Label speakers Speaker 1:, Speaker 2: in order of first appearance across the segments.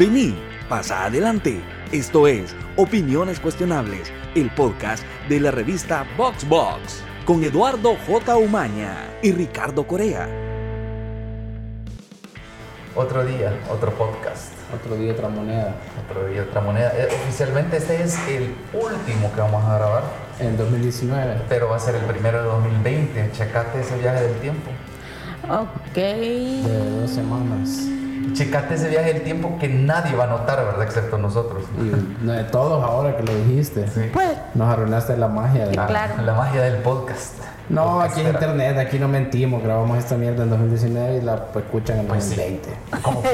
Speaker 1: Vení, pasa adelante. Esto es Opiniones Cuestionables, el podcast de la revista Box Box, con Eduardo J. Umaña y Ricardo Corea.
Speaker 2: Otro día, otro podcast.
Speaker 3: Otro día, otra moneda.
Speaker 2: Otro día, otra moneda. Eh, oficialmente este es el último que vamos a grabar,
Speaker 3: En 2019.
Speaker 2: pero va a ser el primero de 2020. Checate ese viaje del tiempo.
Speaker 4: Ok.
Speaker 3: De dos semanas.
Speaker 2: Checate ese viaje del tiempo que nadie va a notar, ¿verdad? Excepto nosotros.
Speaker 3: Y no, de todos ahora que lo dijiste.
Speaker 4: Pues,
Speaker 3: Nos arruinaste la magia. de-
Speaker 2: Ah,
Speaker 4: Claro.
Speaker 2: La magia del podcast.
Speaker 3: No, aquí en
Speaker 2: Podcastera.
Speaker 3: internet, aquí no mentimos. Grabamos esta mierda en 2019 y la pues, escuchan en
Speaker 2: Pues sí.
Speaker 3: 2020.
Speaker 2: ¿Cómo, cómo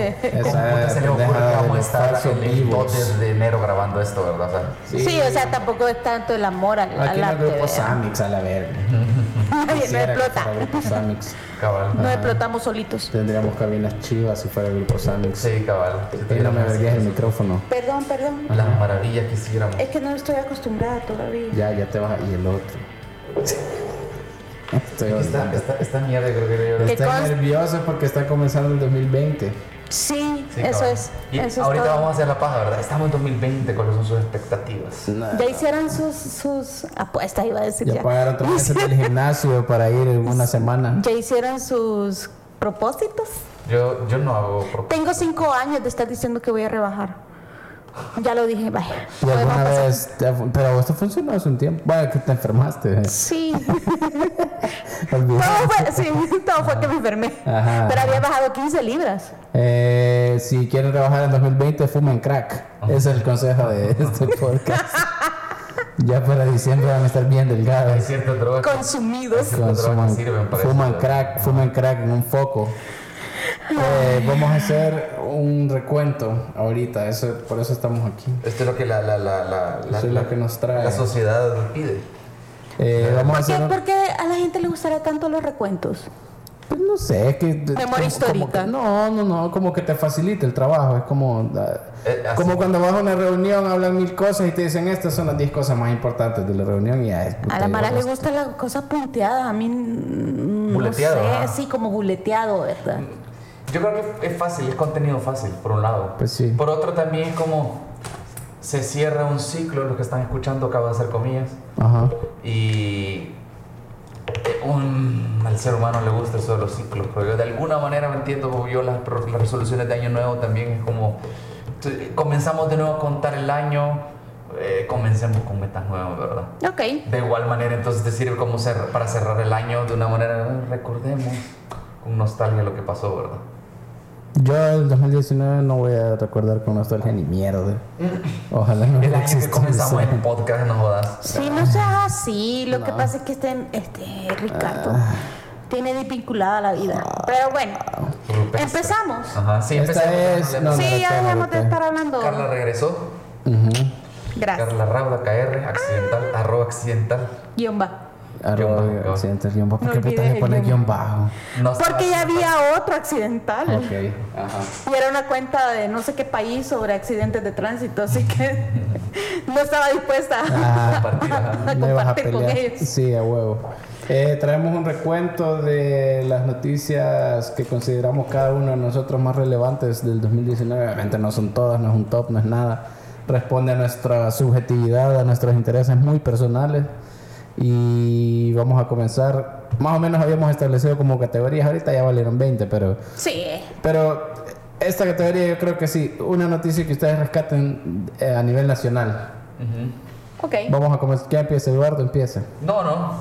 Speaker 3: Esa
Speaker 2: se le ocurre que vamos a estar el, el
Speaker 3: vivos.
Speaker 2: 2 de enero grabando esto, verdad? O sea,
Speaker 4: sí. o sea, tampoco es tanto el amor al,
Speaker 3: Aquí
Speaker 4: al
Speaker 3: en el
Speaker 4: arte.
Speaker 3: grupo. Samix a la verga.
Speaker 4: Nadie no explota.
Speaker 3: fuera el grupo Samix.
Speaker 2: cabal.
Speaker 4: No explotamos solitos.
Speaker 3: Tendríamos cabinas chivas si fuera el grupo Samix.
Speaker 2: Sí, cabal. Si
Speaker 3: Y no me vergues el micrófono.
Speaker 4: Perdón, perdón.
Speaker 2: Las maravillas que hiciéramos.
Speaker 4: Es que no estoy acostumbrada todavía.
Speaker 3: Ya, ya te vas a... Y el otro. Estoy
Speaker 2: Esta, esta, esta mierda creo que yo...
Speaker 4: ¿Qué
Speaker 3: Estoy nervioso porque está comenzando el 2020.
Speaker 4: Sí,
Speaker 2: Sí,
Speaker 4: eso es.
Speaker 2: Y
Speaker 4: eso es
Speaker 2: ahorita
Speaker 4: todo.
Speaker 2: vamos a hacer la paja, ¿verdad? Estamos en 2020, ¿cuáles son sus expectativas?
Speaker 4: Ya hicieron sus, sus apuestas, iba a decir
Speaker 3: Ya
Speaker 4: ya.
Speaker 3: pagaron tres meses del gimnasio para ir en una semana.
Speaker 4: Ya hicieron sus propósitos.
Speaker 2: Yo, yo no hago propósitos.
Speaker 4: Tengo cinco años de estar diciendo que voy a rebajar. Ya lo dije, vaya.
Speaker 3: ¿Y alguna vez? te- pero esto funcionó hace un tiempo. Vaya, que te enfermaste.
Speaker 4: Sí.
Speaker 3: Olvidé.
Speaker 4: Todo fue, sí, todo fue que me enfermé.
Speaker 3: Ajá.
Speaker 4: Pero había bajado 15 libras.
Speaker 3: Eh, si quieren rebajar en 2020, fumen crack. Ese es el consejo de este podcast. ya para diciembre van a estar bien
Speaker 2: Hay
Speaker 3: delgados.
Speaker 2: ciertas drogas
Speaker 4: Consumidos.
Speaker 2: hay ciertas drogas
Speaker 3: Consuman,
Speaker 2: que sirven para
Speaker 3: fuman
Speaker 2: eso.
Speaker 3: crack, fuman crack en un foco. Eh, vamos a hacer un recuento ahorita, eso, por eso estamos aquí.
Speaker 2: Esto es lo que la, la, la, la, la,
Speaker 3: es lo que nos trae.
Speaker 2: la sociedad pide.
Speaker 3: Eh, vamos a
Speaker 4: ¿Por qué,
Speaker 3: hacer un-
Speaker 4: por qué a la gente le gustará tanto los recuentos?
Speaker 3: Pues no sé, es que...
Speaker 4: Memoria
Speaker 3: como-
Speaker 4: histórica.
Speaker 3: como que- no, no, no, como que te facilita el trabajo. Es como... ah,
Speaker 2: Eh, así.
Speaker 3: como cuando vas a una reunión, hablan mil cosas y te dicen estas son las 10 cosas más importantes de la reunión y ya es... puta,
Speaker 4: A la
Speaker 3: ya
Speaker 4: Mara le
Speaker 3: basta.
Speaker 4: gustan las cosas punteadas. A mí mm, no
Speaker 2: Buleteado,
Speaker 4: sé,
Speaker 2: ajá.
Speaker 4: sí, como buleteado, ¿verdad?
Speaker 2: Yo creo que es fácil, es contenido fácil, por un lado.
Speaker 3: Pues sí.
Speaker 2: Por otro también como se cierra un ciclo, lo que están escuchando acabo de hacer comillas.
Speaker 3: Ajá.
Speaker 2: Y eh, un- al ser humano le gusta eso de los ciclos, pero yo de alguna manera me entiendo como yo las, resoluciones de año nuevo también es como comenzamos de nuevo a contar el año, eh, comencemos con metas nuevas, ¿verdad?
Speaker 4: Ok.
Speaker 2: De igual manera, entonces te sirve como cer- para cerrar el año de una manera, recordemos con nostalgia lo que pasó, ¿verdad?
Speaker 3: Yo el 2019 no voy a recordar con nostalgia ni mierda. Ojalá no
Speaker 2: El año que comenzamos el podcast, no jodas.
Speaker 4: Sí, no seas así. Lo que pasa es que este, este Ricardo
Speaker 3: Ah.
Speaker 4: tiene desvinculada la vida. Pero bueno,
Speaker 2: Rupestre.
Speaker 4: empezamos.
Speaker 2: Ajá, sí,
Speaker 3: Esta
Speaker 2: empecemos,
Speaker 3: es- no, no.
Speaker 4: Sí, ya dejamos de estar hablando.
Speaker 2: Carla regresó.
Speaker 4: Gracias.
Speaker 2: Carla Rauda KR, accidental, arroba accidental.
Speaker 4: Guión va.
Speaker 3: Arroba
Speaker 2: Guión bajo.
Speaker 3: accidental guion bajo. ¿Por
Speaker 4: No
Speaker 3: qué puta le pone guion. bajo?
Speaker 2: No estaba
Speaker 4: Porque ya había otro accidental.
Speaker 3: Ok, ajá.
Speaker 4: Y era una cuenta de no sé qué país sobre accidentes de tránsito, así que no estaba dispuesta
Speaker 3: Ah,
Speaker 4: a
Speaker 3: a
Speaker 4: compartir con ellos.
Speaker 3: Sí, a huevo. Eh, traemos un recuento de las noticias que consideramos cada uno de nosotros más relevantes del 2019. Obviamente no son todas, no es un top, no es nada. Responde a nuestra subjetividad, a nuestros intereses muy personales. Y vamos a comenzar. Más o menos habíamos establecido como categorías. Ahorita ya valieron 20, pero
Speaker 4: Sí.
Speaker 3: pero esta categoría yo creo que sí, una noticia que ustedes rescaten eh, a nivel nacional.
Speaker 2: Ujú.
Speaker 4: Ok.
Speaker 3: Vamos a comenzar. ¿Quién empieza? Eduardo empieza.
Speaker 2: No, no.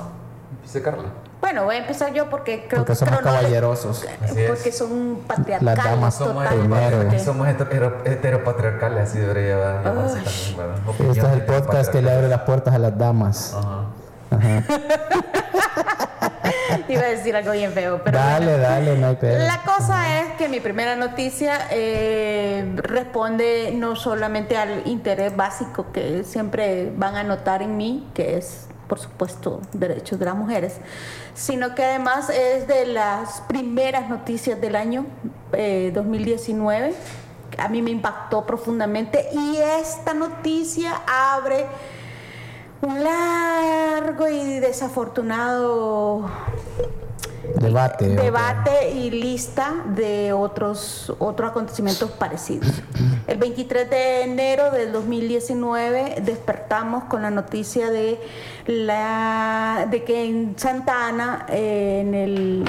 Speaker 2: Dice Carla.
Speaker 4: Bueno, voy a empezar yo porque creo
Speaker 3: Porque
Speaker 4: que
Speaker 3: somos caballerosos.
Speaker 4: Porque son patriarcales
Speaker 3: Las damas
Speaker 2: Somos,
Speaker 3: primero.
Speaker 2: somos hetero- heteropatriarcales, así debería llevar-.
Speaker 3: Este es el podcast que le abre las puertas a las damas.
Speaker 2: Ajá.
Speaker 4: Iba a decir algo bien feo, pero
Speaker 3: dale,
Speaker 4: bueno.
Speaker 3: dale, no hay pedo.
Speaker 4: La cosa es que mi primera noticia eh, responde no solamente al interés básico que siempre van a notar en mí, que es, por supuesto, derechos de las mujeres, sino que además es de las primeras noticias del año eh, 2019. A mí me impactó profundamente y esta noticia abre un largo y desafortunado
Speaker 3: Debate.
Speaker 4: debate y lista de otros, otros acontecimientos parecidos. El 23 de enero del 2019 despertamos con la noticia de, la, de que en Santa Ana, eh, en, el,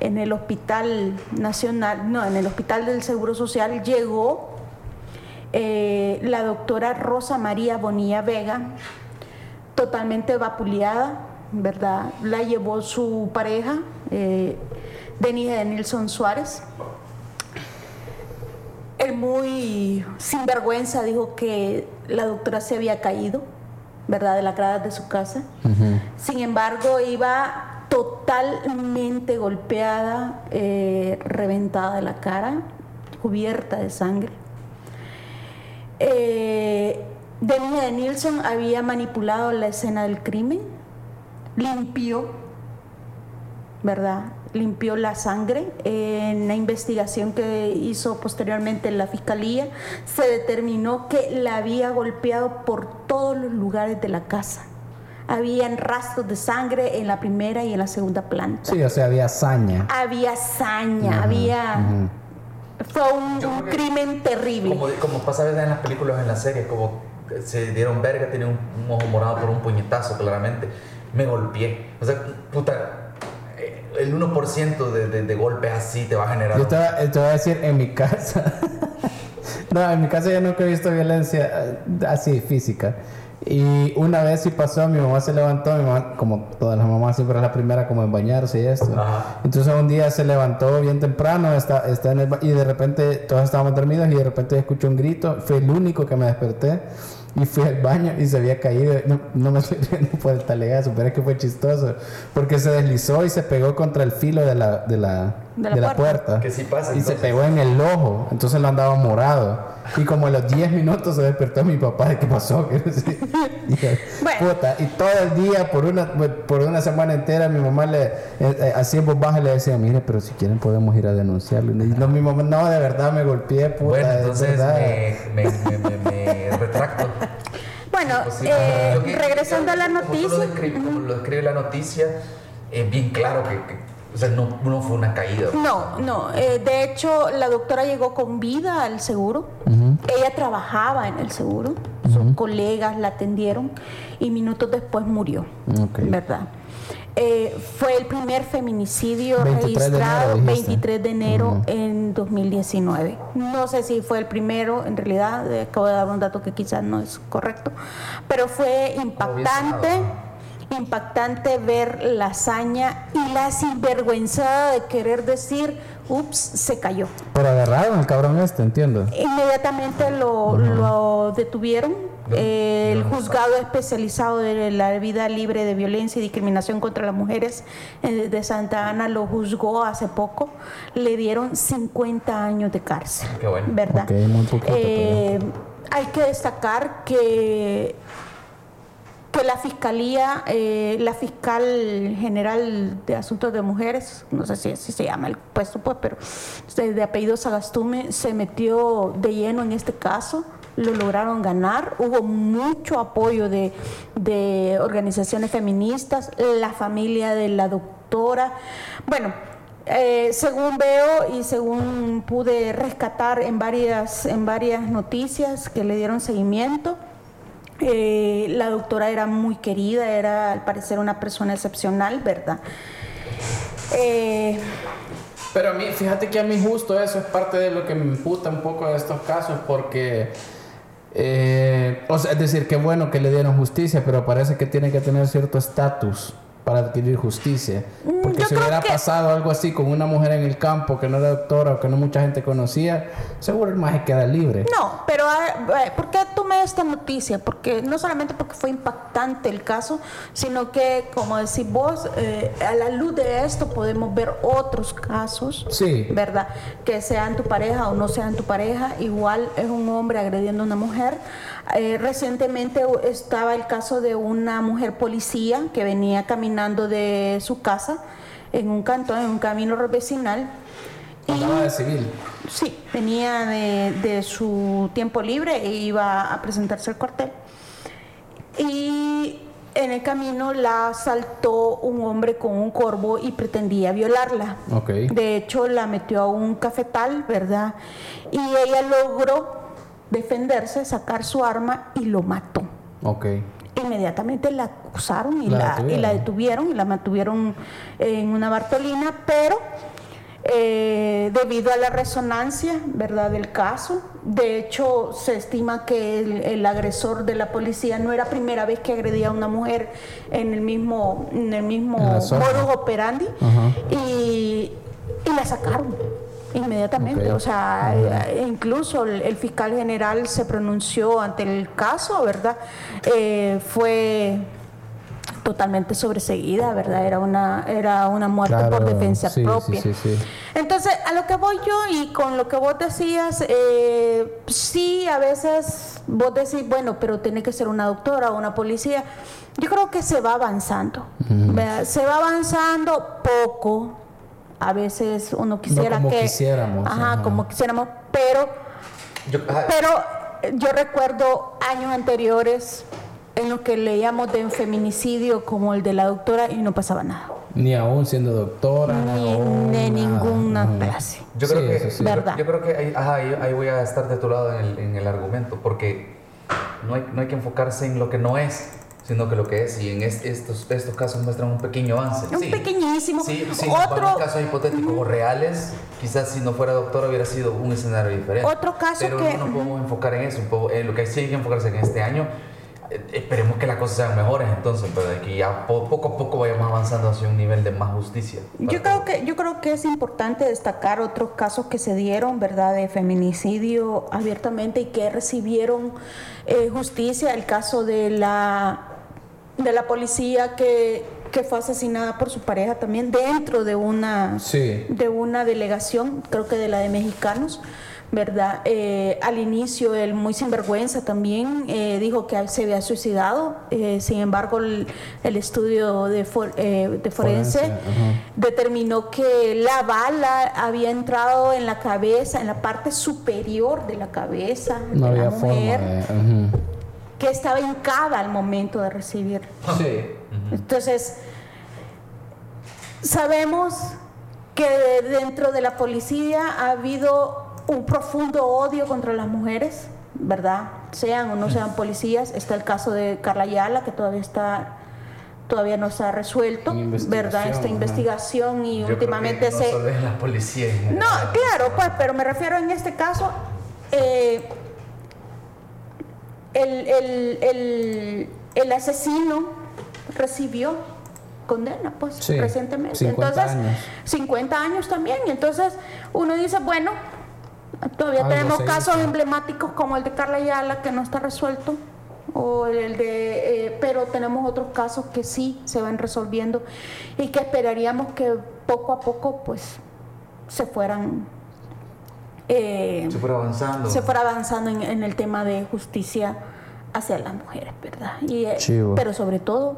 Speaker 4: en el Hospital Nacional, no, en el Hospital del Seguro Social, llegó eh, la doctora Rosa María Bonilla Vega, totalmente vapuleada, ¿verdad? La llevó su pareja, eh, Denise de Nilsson Suárez. Él muy sinvergüenza dijo que la doctora se había caído, ¿verdad? De la grada de su casa. Sin embargo, iba totalmente golpeada, eh, reventada de la cara, cubierta de sangre. Eh, Denise de Nilsson había manipulado la escena del crimen, limpió, ¿verdad? Limpió la sangre. En la investigación que hizo posteriormente la fiscalía, se determinó que la había golpeado por todos los lugares de la casa. Habían rastros de sangre en la primera y en la segunda planta.
Speaker 3: Sí, o sea, había hazaña.
Speaker 4: Había hazaña, había... Fue un, crimen terrible.
Speaker 2: Como, como pasa a veces en las películas, en las series, como se dieron verga, tiene un, un ojo morado por un puñetazo, claramente. Me golpeé. O sea, puta, eh, el 1% de, de, de golpes así te va a generar.
Speaker 3: Yo te, voy a- te voy a decir, en mi casa. no, en mi casa yo nunca he visto violencia eh, así física. Y una vez sí pasó, mi mamá se levantó, mi mamá, como todas las mamás, siempre es la primera como en bañarse y esto.
Speaker 2: Ajá.
Speaker 3: Entonces un día se levantó bien temprano está, está en el y de repente todos estábamos dormidos y de repente escuché un grito. Fue el único que me desperté y fui al baño y se había caído. No, no me estoy riendo por el talegazo, pero es que fue chistoso. Porque se deslizó y se pegó contra el filo de la, de la,
Speaker 4: De la
Speaker 3: de la
Speaker 4: puerta.
Speaker 3: puerta.
Speaker 2: Que sí pasa,
Speaker 3: Y se
Speaker 2: entonces.
Speaker 3: pegó en el ojo. Entonces lo andaba morado. Y como a los 10 minutos se despertó mi papá de qué pasó. Dije,
Speaker 4: Bueno.
Speaker 3: puta. Y todo el día, por una, por una semana entera, mi mamá le eh, eh, hacía en voz baja y le decía, mire, pero si quieren podemos ir a denunciarlo. Y no, mi mamá, no, de verdad me golpeé, puta.
Speaker 2: bueno,
Speaker 3: es
Speaker 2: entonces
Speaker 3: verdad".
Speaker 2: me, me, me, me- me retracto.
Speaker 4: Bueno,
Speaker 2: Pues sí,
Speaker 4: eh, regresando a la
Speaker 2: como
Speaker 4: noticia.
Speaker 2: lo describe- como lo describe la noticia, es bien claro que, que- o sea, no, no fue una caída.
Speaker 4: No, no. eh, de hecho, la doctora llegó con vida al seguro. Ella trabajaba en el seguro. Sus colegas la atendieron y minutos después murió. ¿Verdad? Eh, fue el primer feminicidio
Speaker 3: 23 de enero,
Speaker 4: registrado
Speaker 3: dijiste.
Speaker 4: 23 de enero en 2019. No sé si fue el primero, en realidad, eh, acabo de dar un dato que quizás no es correcto, pero fue impactante impactante ver la hazaña y la sinvergüenzada de querer decir, ups, se cayó.
Speaker 3: Pero agarraron al cabrón este, entiendo.
Speaker 4: Inmediatamente lo, lo detuvieron. Eh, el juzgado especializado de la vida libre de violencia y discriminación contra las mujeres eh, de Santa Ana lo juzgó hace poco. Le dieron 50 años de cárcel.
Speaker 2: Qué bueno.
Speaker 4: ¿Verdad?
Speaker 3: Ok, muy poquito,
Speaker 4: Eh, hay que destacar que que la fiscalía, eh, la fiscal general de asuntos de mujeres, no sé si así se llama el puesto, pues, pero de, de apellido Sagastume, se metió de lleno en este caso, lo lograron ganar, hubo mucho apoyo de, de organizaciones feministas, la familia de la doctora, bueno. eh, según veo y según pude rescatar en varias, en varias noticias que le dieron seguimiento, eh, la doctora era muy querida, era al parecer una persona excepcional, ¿verdad? Eh,
Speaker 3: Pero a mí, fíjate que a mí justo eso es parte de lo que me imputa un poco de estos casos porque, eh, o sea, es decir, que bueno que le dieron justicia, pero parece que tiene que tener cierto estatus para adquirir justicia. Porque
Speaker 4: Mm, yo
Speaker 3: si hubiera
Speaker 4: que-
Speaker 3: pasado algo así con una mujer en el campo que no era doctora o que no mucha gente conocía, seguro el maje queda libre.
Speaker 4: no, pero ah, eh, ¿por qué tomé esta noticia? Porque no solamente porque fue impactante el caso, sino que, como decís vos, eh, a la luz de esto podemos ver otros casos,
Speaker 3: Sí.
Speaker 4: ¿verdad? Que sean tu pareja o no sean tu pareja, igual es un hombre agrediendo a una mujer. Eh, recientemente estaba el caso de una mujer policía que venía caminando de su casa en un cantón, en un camino vecinal. y-
Speaker 3: Andaba de civil.
Speaker 4: Sí, venía de, de su tiempo libre e iba a presentarse al cuartel. Y en el camino la asaltó un hombre con un corvo y pretendía violarla.
Speaker 3: Ok.
Speaker 4: De hecho, la metió a un cafetal, ¿verdad? Y ella logró defenderse, sacar su arma y lo mató.
Speaker 3: Ok.
Speaker 4: Inmediatamente la acusaron y
Speaker 3: La
Speaker 4: la, y
Speaker 3: detuvieron.
Speaker 4: la detuvieron y la mantuvieron en una Bartolina, pero eh, debido a la resonancia, ¿verdad?, del caso, de hecho se estima que el, el agresor de la policía no era primera vez que agredía a una mujer en el mismo, en el mismo modus operandi y, y la sacaron inmediatamente. O sea, eh, incluso el, el fiscal general se pronunció ante el caso, ¿verdad? Eh, fue totalmente sobreseguida, ¿verdad? Era una, era una muerte por defensa
Speaker 3: sí,
Speaker 4: propia.
Speaker 3: sí, sí, sí.
Speaker 4: Entonces, a lo que voy yo y con lo que vos decías, eh, sí, a veces vos decís, bueno, pero tiene que ser una doctora o una policía. Yo creo que se va avanzando. ¿verdad? Se va avanzando poco. A veces uno quisiera
Speaker 3: como
Speaker 4: que...
Speaker 3: quisiéramos,
Speaker 4: Ajá,
Speaker 3: ajá.
Speaker 4: como quisiéramos, pero
Speaker 2: Yo-
Speaker 4: pero yo recuerdo años anteriores en los que leíamos de un feminicidio como el de la doctora y no pasaba nada.
Speaker 3: Ni aún siendo doctora.
Speaker 4: Ni
Speaker 3: aún
Speaker 4: de ninguna clase.
Speaker 2: Yo creo
Speaker 3: Sí,
Speaker 2: que,
Speaker 3: sí.
Speaker 4: Verdad.
Speaker 2: yo creo que ahí, ajá, ahí, ahí voy a estar de tu lado en el, en el argumento, porque no hay, no hay que enfocarse en lo que no es, sino que lo que es, y en es- estos, estos casos muestran un pequeño avance.
Speaker 4: Un
Speaker 2: Sí.
Speaker 4: pequeñísimo.
Speaker 2: Sí, sí,
Speaker 4: Otro-
Speaker 2: casos hipotéticos o reales, quizás si no fuera doctora hubiera sido un escenario diferente.
Speaker 4: Otro caso
Speaker 2: Pero
Speaker 4: que-
Speaker 2: no nos podemos enfocar en eso, en lo que sí hay que enfocarse en este año. eh, Esperemos que las cosas sean mejores entonces, pero de que ya po- poco a poco vayamos avanzando hacia un nivel de más justicia.
Speaker 4: Yo creo que yo creo que es importante destacar otros casos que se dieron, verdad, de feminicidio abiertamente y que recibieron eh, justicia. El caso de la de la policía que, que fue asesinada por su pareja también dentro de una
Speaker 3: Sí.
Speaker 4: de una delegación, creo que de la de mexicanos, ¿verdad? Eh, al inicio, el muy sinvergüenza también eh, dijo que se había suicidado, eh, sin embargo, el, el estudio de, for- de forense, determinó que la bala había entrado en la cabeza, en la parte superior de la cabeza
Speaker 3: No
Speaker 4: de la
Speaker 3: forma
Speaker 4: mujer,
Speaker 3: de.
Speaker 4: Que estaba hincada al momento de recibir
Speaker 3: Sí.
Speaker 4: entonces, sabemos que dentro de la policía ha habido un profundo odio contra las mujeres, ¿verdad? Sean o no sean policías. Está el caso de Carla Ayala, que todavía está todavía no se ha resuelto, ¿verdad? Esta investigación y
Speaker 2: Yo creo
Speaker 4: últimamente
Speaker 2: que no
Speaker 4: se...
Speaker 2: solo es la policía. en
Speaker 4: No, claro, pues, pero me refiero en este caso, eh, el, el- el- el asesino recibió condena, pues,
Speaker 3: Sí,
Speaker 4: recientemente.
Speaker 3: 50
Speaker 4: entonces,
Speaker 3: años.
Speaker 4: 50 años también. Y entonces uno dice, bueno, todavía
Speaker 3: Algo
Speaker 4: tenemos casos
Speaker 3: hizo.
Speaker 4: emblemáticos como el de Carla Ayala, que no está resuelto. O el de, eh, pero tenemos otros casos que sí se van resolviendo y que esperaríamos que poco a poco pues se fueran eh,
Speaker 2: Se fuera avanzando.
Speaker 4: se fuera avanzando en, en el tema de justicia hacia las mujeres, ¿verdad? Y, eh,
Speaker 3: Chivo.
Speaker 4: pero sobre todo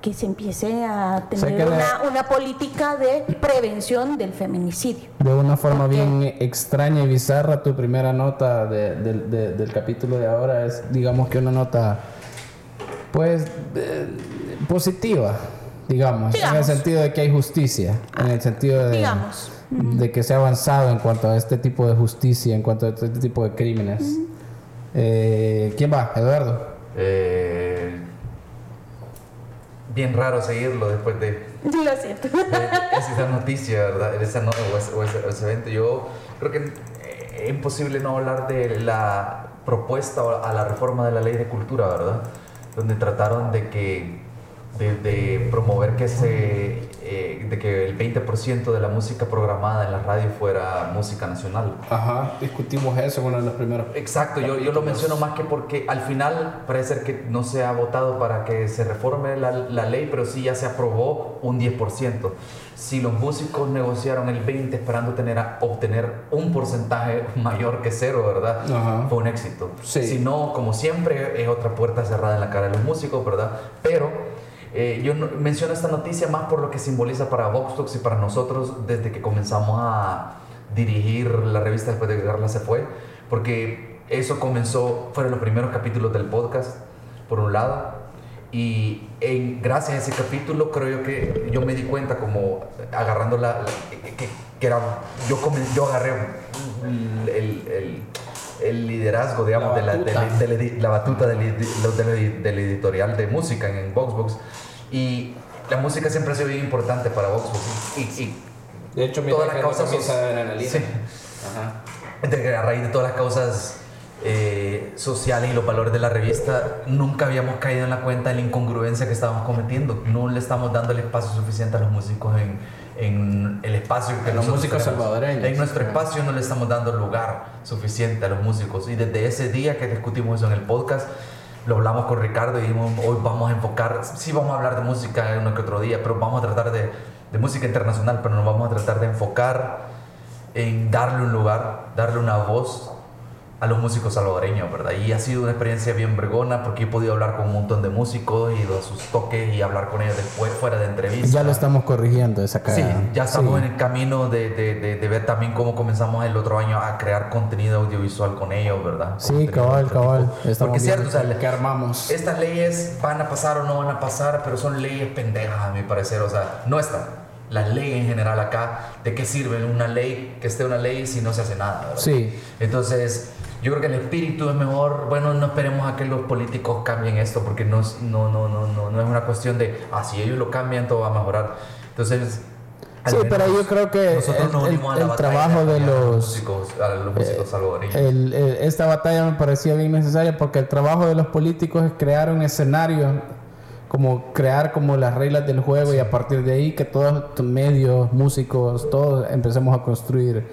Speaker 4: que se empiece a tener
Speaker 3: que le-
Speaker 4: una, una política de prevención del feminicidio.
Speaker 3: De una forma
Speaker 4: Ok.
Speaker 3: bien extraña y bizarra, tu primera nota de- de- de- del capítulo de ahora es, digamos que una nota, pues, eh, positiva, digamos, en el
Speaker 4: Digamos.
Speaker 3: sentido de que hay justicia, en el sentido de,
Speaker 4: Digamos.
Speaker 3: De que se ha avanzado en cuanto a este tipo de justicia, en cuanto a este tipo de crímenes. Eh, ¿Quién va? Eduardo.
Speaker 2: Eh, bien raro seguirlo después de,
Speaker 4: Lo siento.
Speaker 2: de esa noticia, ¿verdad? Esa no- o, ese, o ese- o ese evento. Yo creo que eh, es imposible no hablar de la propuesta a la reforma de la ley de cultura, ¿verdad? Donde trataron de que de, de promover que se eh, de que el 20% de la música programada en la radio fuera música nacional.
Speaker 3: Ajá, discutimos eso en uno de los primeros.
Speaker 2: Exacto, yo, yo lo menciono más que porque al final parece ser que no se ha votado para que se reforme la, la ley, pero sí ya se aprobó un 10%. Si los músicos negociaron el 20% esperando tener a- obtener un porcentaje mayor que cero, ¿verdad?
Speaker 3: Ajá.
Speaker 2: Fue un éxito.
Speaker 3: Sí.
Speaker 2: Si no, como siempre, es otra puerta cerrada en la cara de los músicos, ¿verdad? Pero eh, yo no- menciono esta noticia más por lo que simboliza para Vox Talks y para nosotros desde que comenzamos a dirigir la revista después de que Carla se fue, porque eso comenzó, fueron los primeros capítulos del podcast, por un lado, Y en, gracias a ese capítulo creo yo que yo me di cuenta como agarrando la... que, era, yo, comen- yo agarré el liderazgo, digamos,
Speaker 3: La
Speaker 2: de la, de la-
Speaker 3: batuta.
Speaker 2: de la batuta del, editorial de música en, en Voxbox. Y la música siempre ha sido bien importante para Voxbox. Y, y,
Speaker 3: De hecho,
Speaker 2: toda la causa social. Sí. De que a raíz de todas las causas eh, sociales y los valores de la revista, nunca habíamos caído en la cuenta de la incongruencia que estábamos cometiendo. No le estamos dando el espacio suficiente a los músicos en, en el espacio que
Speaker 3: los
Speaker 2: nosotros
Speaker 3: salvadoreños.
Speaker 2: En nuestro espacio no le estamos dando lugar suficiente a los músicos. Y desde ese día que discutimos eso en el podcast, lo hablamos con Ricardo y dijimos, hoy vamos a enfocar, sí vamos a hablar de música uno que otro día, pero vamos a tratar de, de música internacional, pero nos vamos a tratar de enfocar en darle un lugar, darle una voz a los músicos salvadoreños, ¿verdad? Y ha sido una experiencia bien vergona porque he podido hablar con un montón de músicos y de sus toques y hablar con ellos después, fuera de entrevistas.
Speaker 3: Ya lo estamos corrigiendo esa
Speaker 2: Sí,
Speaker 3: cagada.
Speaker 2: ya estamos
Speaker 3: Sí.
Speaker 2: en el camino de, de, de, de ver también cómo comenzamos el otro año a crear contenido audiovisual con ellos, ¿verdad?
Speaker 3: Sí,
Speaker 2: Contenido de
Speaker 3: cabal, cabal.
Speaker 2: Porque es cierto, o sea,
Speaker 3: qué armamos.
Speaker 2: estas leyes van a pasar o no van a pasar, pero son leyes pendejas a mi parecer. O sea, no están. La ley en general acá, ¿de qué sirve una ley que esté una ley si no se hace nada? ¿verdad?
Speaker 3: Sí.
Speaker 2: Entonces, yo creo que el espíritu es mejor. Bueno, no esperemos a que los políticos cambien esto, porque no, es- no, no, no, no, no es una cuestión de, ah, si ellos lo cambian, todo va a mejorar. Entonces,
Speaker 3: Sí, pero yo creo que el- el- el trabajo de los- eh,
Speaker 2: músicos, a los músicos salvadoreños.
Speaker 3: El- esta batalla me parecía bien necesaria porque el trabajo de los políticos es crear un escenario, como crear como las reglas del juego y a partir de ahí que todos los medios, músicos, todos empecemos a construir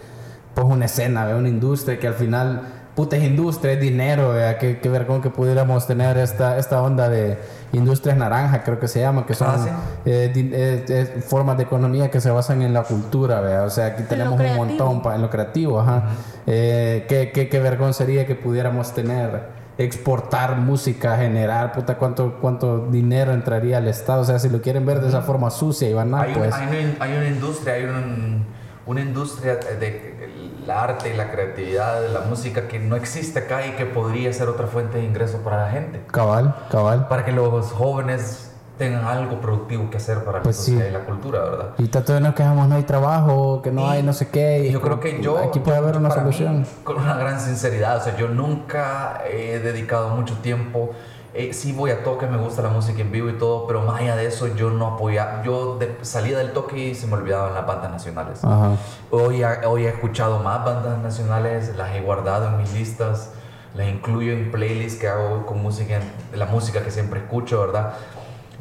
Speaker 3: pues una escena, una industria que al final, puta es industria, es dinero, qué, qué vergón que pudiéramos tener esta, esta onda de industrias naranja, creo que se llama, que son
Speaker 2: Ah, sí.
Speaker 3: eh, eh, eh, formas de economía que se basan en la cultura, ¿ve? o sea, aquí tenemos un montón pa- en lo creativo, ajá. Eh, qué, qué, qué vergón sería que pudiéramos tener, exportar música, generar, puta, cuánto, cuánto dinero entraría al Estado. O sea, si lo quieren ver de esa forma sucia y banal,
Speaker 2: hay,
Speaker 3: pues.
Speaker 2: hay una, hay una industria, hay un- una industria de el arte y la creatividad de la música que no existe acá y que podría ser otra fuente de ingreso para la gente.
Speaker 3: Cabal, cabal.
Speaker 2: Para que los jóvenes tengan algo productivo que hacer para
Speaker 3: Pues
Speaker 2: la
Speaker 3: sí.
Speaker 2: sociedad y la cultura, ¿verdad?
Speaker 3: Y tanto nos quejamos, no hay trabajo, que no
Speaker 2: Y-
Speaker 3: hay no sé qué. y
Speaker 2: yo creo que yo
Speaker 3: Aquí puede haber una
Speaker 2: mí,
Speaker 3: solución.
Speaker 2: con una gran sinceridad, o sea, yo nunca he dedicado mucho tiempo. Eh, sí voy a toque, me gusta la música en vivo y todo, pero más allá de eso yo no apoyaba. Yo de- salía del toque y se me olvidaban las bandas nacionales.
Speaker 3: Ajá.
Speaker 2: Hoy, ha- hoy he escuchado más bandas nacionales, las he guardado en mis listas, las incluyo en playlists que hago con música, la música que siempre escucho, ¿verdad?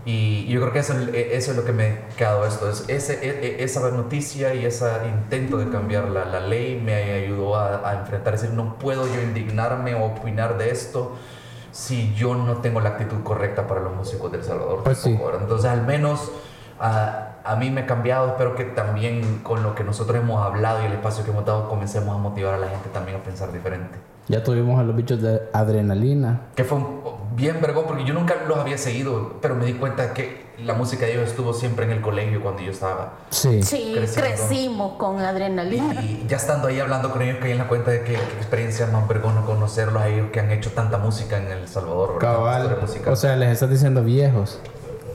Speaker 2: Y yo creo que eso, eso es lo que me ha quedado esto. Es ese, e- e- esa noticia y ese intento de cambiar la, la ley me ayudó a, a enfrentar. Es decir, no puedo yo indignarme o opinar de esto si yo no tengo la actitud correcta para los músicos de El Salvador.
Speaker 3: Pues sí.
Speaker 2: Entonces, al menos a, a mí me ha cambiado. Espero que también con lo que nosotros hemos hablado y el espacio que hemos dado, comencemos a motivar a la gente también a pensar diferente.
Speaker 3: Ya tuvimos a los bichos de adrenalina.
Speaker 2: Que fue un- bien vergón porque yo nunca los había seguido, pero me di cuenta que la música de ellos estuvo siempre en el colegio cuando yo estaba.
Speaker 3: Sí.
Speaker 4: Sí, crecimos con adrenalina.
Speaker 2: Y ya estando ahí hablando con ellos, caí en la cuenta de que qué experiencia más vergona conocerlos a ellos que han hecho tanta música en El Salvador. ¿verdad?
Speaker 3: Cabal. O sea, les estás diciendo viejos.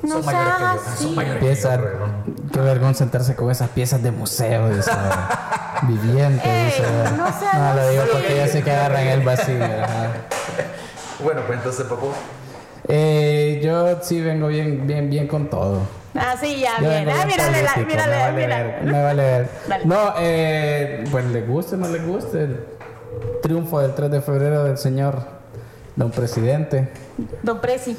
Speaker 4: No
Speaker 2: son mayores que yo.
Speaker 4: así.
Speaker 2: Son mayores que yo, no.
Speaker 3: qué vergüenza sentarse con esas piezas de museo, dice. Viviente,
Speaker 4: Ey,
Speaker 3: dice.
Speaker 4: no seas
Speaker 3: No, lo digo porque ya sé que agarran el vacío. ajá.
Speaker 2: Bueno, pues entonces, Papu.
Speaker 3: Eh, yo sí vengo bien, bien, bien con todo.
Speaker 4: Ah, sí, ya,
Speaker 3: Yo
Speaker 4: bien. Ah, mírale, la- mírale,
Speaker 3: me vale
Speaker 4: mira.
Speaker 3: ver, me vale ver.
Speaker 4: Dale.
Speaker 3: No, eh, pues le guste o no le guste. el Triunfo del 3 de febrero del señor don presidente.
Speaker 4: Don Presi,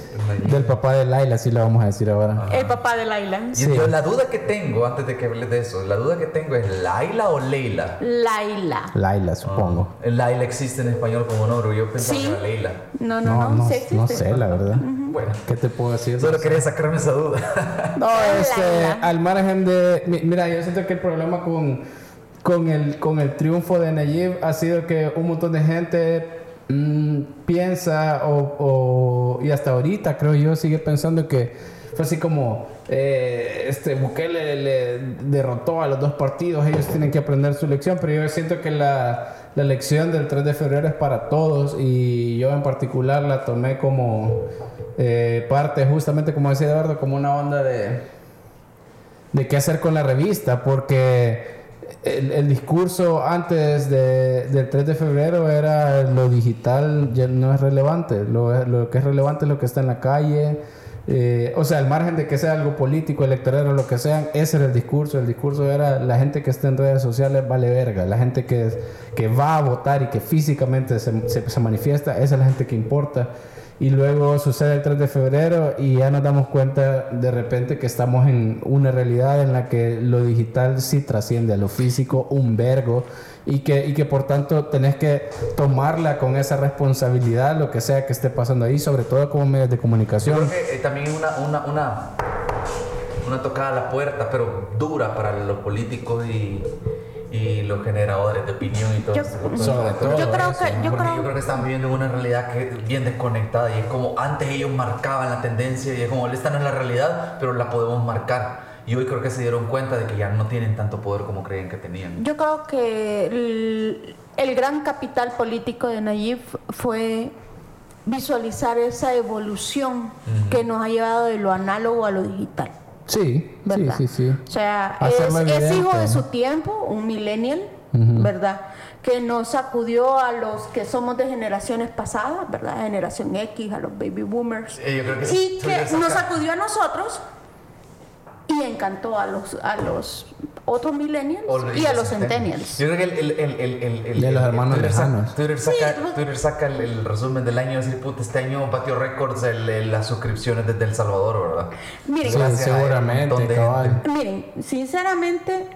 Speaker 3: Del papá de Laila, sí lo vamos a decir ahora.
Speaker 4: el papá de Laila.
Speaker 2: Y
Speaker 3: Sí.
Speaker 2: entonces, la duda que tengo, antes de que hables de eso, la duda que tengo es ¿Laila o Leila?
Speaker 4: Laila.
Speaker 3: Laila, supongo.
Speaker 2: El Laila existe en español como nombre, yo pensaba
Speaker 4: Sí.
Speaker 2: que era Leila.
Speaker 4: No, no,
Speaker 3: No,
Speaker 4: no,
Speaker 3: no,
Speaker 4: sí existe.
Speaker 3: no sé, la verdad.
Speaker 2: Bueno,
Speaker 3: ¿Qué te puedo decir?
Speaker 2: solo quería sacarme esa duda.
Speaker 3: No, este,
Speaker 4: Laila.
Speaker 3: al margen de. mi- Mira, yo siento que el problema con, con, el, con el triunfo de Nayib ha sido que un montón de gente mm, piensa, o, y hasta ahorita creo yo, sigue pensando que fue así como. eh, este Bukele le derrotó a los dos partidos, ellos tienen que aprender su lección, pero yo siento que la, la elección del 3 de febrero es para todos y yo en particular la tomé como eh, parte, justamente como decía Eduardo, como una onda de, de qué hacer con la revista, porque el, el discurso antes de- del 3 de febrero era lo digital ya no es relevante, lo, lo que es relevante es lo que está en la calle. eh, o sea, al margen de que sea algo político, electoral o lo que sean, ese era el discurso. El discurso era la gente que está en redes sociales vale verga. La gente que, que va a votar y que físicamente se, se- se manifiesta, esa es la gente que importa. Y luego sucede el 3 de febrero y ya nos damos cuenta de repente que estamos en una realidad en la que lo digital sí trasciende a lo físico un vergo y que, y que por tanto tenés que tomarla con esa responsabilidad, lo que sea que esté pasando ahí, sobre todo como medios de
Speaker 2: Yo
Speaker 3: comunicación.
Speaker 2: creo que eh, también una, una, una, una tocada a la puerta, pero dura para los políticos y, y los generadores de opinión y todo
Speaker 4: Yo-
Speaker 2: eso.
Speaker 3: Sobre todo
Speaker 4: Yo creo
Speaker 3: eso,
Speaker 4: que, yo creo
Speaker 2: yo creo que están viviendo en una realidad que es bien desconectada y es como antes ellos marcaban la tendencia y es como esta no es la realidad, pero la podemos marcar. Y hoy creo que se dieron cuenta de que ya no tienen tanto poder como creían que tenían.
Speaker 4: Yo creo que el, el gran capital político de Nayib fue visualizar esa evolución que nos ha llevado de lo análogo a lo digital.
Speaker 3: Sí, sí,
Speaker 4: ¿verdad?
Speaker 3: sí, sí.
Speaker 4: O sea, es, hijo de su tiempo, un millennial, ¿verdad? Que nos sacudió a los que somos de generaciones pasadas, ¿verdad? Generación X, a los baby boomers.
Speaker 2: Eh, yo creo que
Speaker 4: y
Speaker 2: sí,
Speaker 4: que nos sacudió a nosotros y encantó a los, a los otros millennials y a los centennials.
Speaker 2: Yo creo que el, el, el, el, el, el-
Speaker 3: De los hermanos
Speaker 2: Twitter saca-
Speaker 3: lejanos.
Speaker 2: Twitter saca,
Speaker 4: Sí, pues-
Speaker 2: Twitter saca el, el resumen del año y decir, puta, este año batió récords el- el- las suscripciones desde El Salvador, ¿verdad?
Speaker 4: Miren,
Speaker 3: Sí, seguramente,
Speaker 2: montón de
Speaker 3: cabal.
Speaker 2: gente.
Speaker 4: Miren, sinceramente,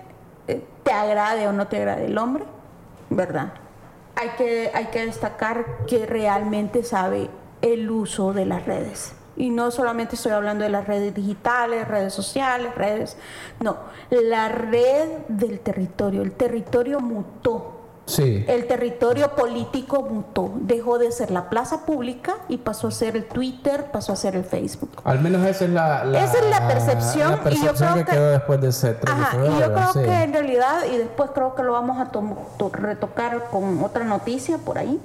Speaker 4: eh, te agrade o no te agrade el hombre, ¿verdad? Hay que, hay que destacar que realmente sabe el uso de las redes. Y no solamente estoy hablando de las redes digitales, redes sociales, redes... No, la red del territorio. El territorio mutó.
Speaker 3: Sí.
Speaker 4: El territorio político mutó. Dejó de ser la plaza pública y pasó a ser el Twitter, pasó a ser el Facebook.
Speaker 3: Al menos esa es la, la-
Speaker 4: Esa es la percepción,
Speaker 3: la
Speaker 4: y yo creo
Speaker 3: que,
Speaker 4: que-
Speaker 3: quedó después de ese 3 de
Speaker 4: Ajá, y
Speaker 3: febrero,
Speaker 4: yo creo
Speaker 3: sí.
Speaker 4: que en realidad, y después creo que lo vamos a retocar con otra noticia por ahí,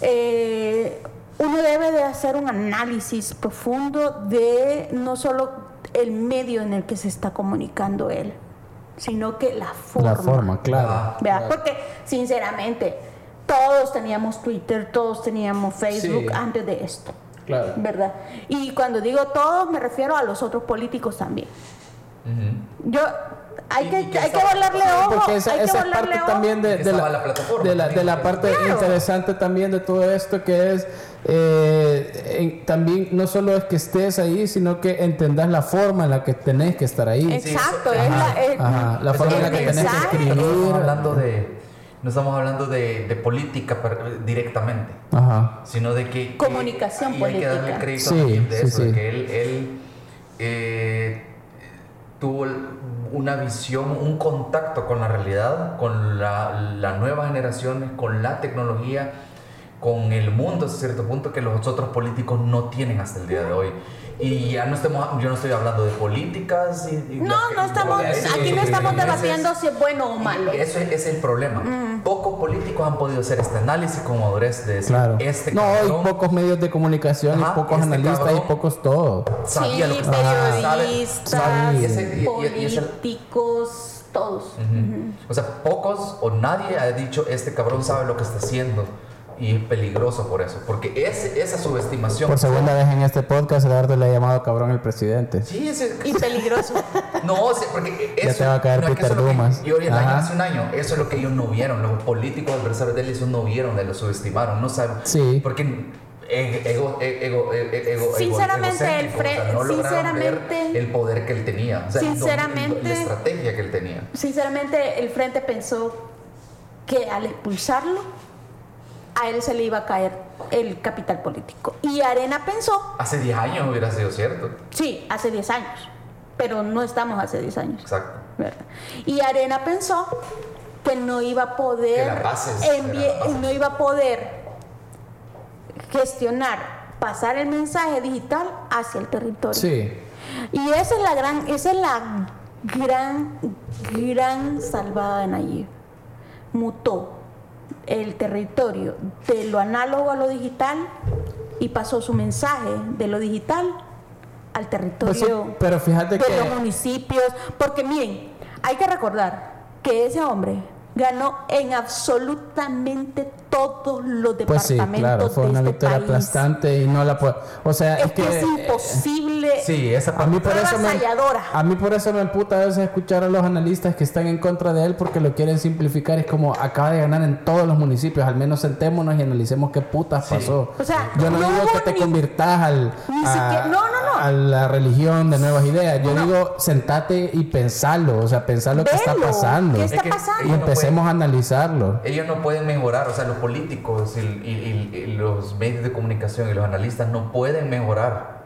Speaker 4: eh, uno debe de hacer un análisis profundo de no solo el medio en el que se está comunicando él, sino que la forma.
Speaker 3: La forma, claro.
Speaker 2: Ah.
Speaker 4: ¿Verdad? Porque sinceramente, todos teníamos Twitter, todos teníamos Facebook
Speaker 3: Sí.
Speaker 4: antes de esto.
Speaker 3: Claro.
Speaker 4: ¿Verdad? Y cuando digo todos, me refiero a los otros políticos también. Yo, hay
Speaker 2: ¿Y-
Speaker 4: que,
Speaker 2: y qué
Speaker 4: hay que volarle ojo.
Speaker 3: Porque esa,
Speaker 4: hay que
Speaker 3: parte
Speaker 4: ojo.
Speaker 3: también de,
Speaker 2: Que
Speaker 3: la, de la, de parte
Speaker 4: Claro.
Speaker 3: interesante también de todo esto que es eh, en- también no solo es que estés ahí sino que entendas la forma en la que tenés que estar ahí
Speaker 4: Exacto,
Speaker 2: eso-
Speaker 4: es
Speaker 2: ajá,
Speaker 4: la, es-
Speaker 3: ajá, la forma en la que tenés que escribir.
Speaker 2: No estamos hablando de, no estamos hablando de, de política directamente,
Speaker 3: Ajá.
Speaker 2: sino de que...
Speaker 4: Comunicación
Speaker 2: y hay que darle
Speaker 4: política.
Speaker 2: crédito
Speaker 3: Sí,
Speaker 2: de
Speaker 3: sí,
Speaker 2: eso, de
Speaker 3: sí.
Speaker 2: que él, él eh, tuvo una visión, un contacto con la realidad, con la, la nueva generación, con la tecnología, con el mundo hasta cierto punto que los otros políticos no tienen hasta el día de hoy. Y ya no estemos, yo no estoy hablando de políticas. Y, y
Speaker 4: No,
Speaker 2: la-
Speaker 4: no estamos,
Speaker 2: ese-
Speaker 4: aquí no estamos debatiendo si es bueno o malo.
Speaker 2: Eso es, es el problema. Pocos políticos han podido hacer este análisis con madurez de decir,
Speaker 3: Claro.
Speaker 2: este
Speaker 3: no, hay pocos medios de comunicación
Speaker 2: Ajá,
Speaker 3: y pocos
Speaker 2: este
Speaker 3: analistas
Speaker 2: cabrón-
Speaker 3: y pocos todo.
Speaker 2: sabía lo que
Speaker 4: Sí,
Speaker 2: estaba haciendo, sabe-
Speaker 4: periodistas,
Speaker 2: y ese- y- y- y ese-
Speaker 4: políticos, todos.
Speaker 2: Ujú. O sea, pocos o nadie ha dicho, este cabrón sabe lo que está haciendo. Y es peligroso por eso. Porque ese- esa subestimación...
Speaker 3: Por segunda vez en este podcast Eduardo le ha llamado cabrón al presidente.
Speaker 2: Sí, ese,
Speaker 4: Y peligroso.
Speaker 2: No, porque eso,
Speaker 3: Ya te va a caer
Speaker 2: no, es
Speaker 3: Peter
Speaker 2: eso es lo que-
Speaker 3: Dumas.
Speaker 2: Yo hace un año, eso es lo que ellos no vieron. Los políticos adversarios de él, eso no vieron, de lo subestimaron, no saben.
Speaker 3: Sí.
Speaker 2: Porque ego, ego, ego,
Speaker 4: Sinceramente,
Speaker 2: ego-
Speaker 4: el
Speaker 2: egocéntrico,
Speaker 4: fre-
Speaker 2: o sea, no ver
Speaker 4: sinceramente-
Speaker 2: el poder que él tenía. O sea,
Speaker 4: Sinceramente-
Speaker 2: la estrategia que él tenía.
Speaker 4: Sinceramente, el frente pensó que al expulsarlo, a él se le iba a caer el capital político. Y Arena pensó,
Speaker 2: Hace 10 años hubiera sido cierto.
Speaker 4: sí, hace 10 años, pero no estamos hace 10 años.
Speaker 2: Exacto.
Speaker 4: ¿verdad? Y Arena pensó que no iba a poder
Speaker 2: bases.
Speaker 4: no iba a poder gestionar, pasar el mensaje digital hacia el territorio.
Speaker 3: Sí.
Speaker 4: Y esa es la gran, esa es la gran, gran salvada de Nayib. Mutó. El territorio de lo análogo a lo digital y pasó su mensaje de lo digital al territorio
Speaker 3: Pues pero fíjate
Speaker 4: de
Speaker 3: que-
Speaker 4: los municipios. Porque miren, hay que recordar que ese hombre ganó en absolutamente todos los
Speaker 3: Pues sí,
Speaker 4: departamentos
Speaker 3: claro, fue
Speaker 4: de
Speaker 3: una
Speaker 4: este
Speaker 3: victoria
Speaker 4: país.
Speaker 3: aplastante y no la puedo. O sea,
Speaker 4: Es,
Speaker 3: es,
Speaker 4: que, es
Speaker 3: eh,
Speaker 4: imposible.
Speaker 2: Sí, esa
Speaker 3: A mí por eso me, a mí por eso me emputa a veces escuchar a los analistas que están en contra de él porque lo quieren simplificar. Es como acaba de ganar en todos los municipios. Al menos sentémonos y analicemos qué putas
Speaker 2: Sí.
Speaker 3: pasó.
Speaker 4: O sea,
Speaker 3: Yo no,
Speaker 4: no
Speaker 3: digo que te
Speaker 4: ni-
Speaker 3: convirtas al,
Speaker 4: ni
Speaker 3: a,
Speaker 4: siquiera- no, no, no.
Speaker 3: a la religión de nuevas ideas. Yo digo sentate y pensarlo. O sea, pensar lo que está pasando.
Speaker 4: ¿qué está
Speaker 2: que-
Speaker 4: pasando?
Speaker 3: Y empecemos a analizarlo.
Speaker 2: ellos no pueden mejorar, o sea, los políticos y, y- y- y los medios de comunicación y los analistas no pueden mejorar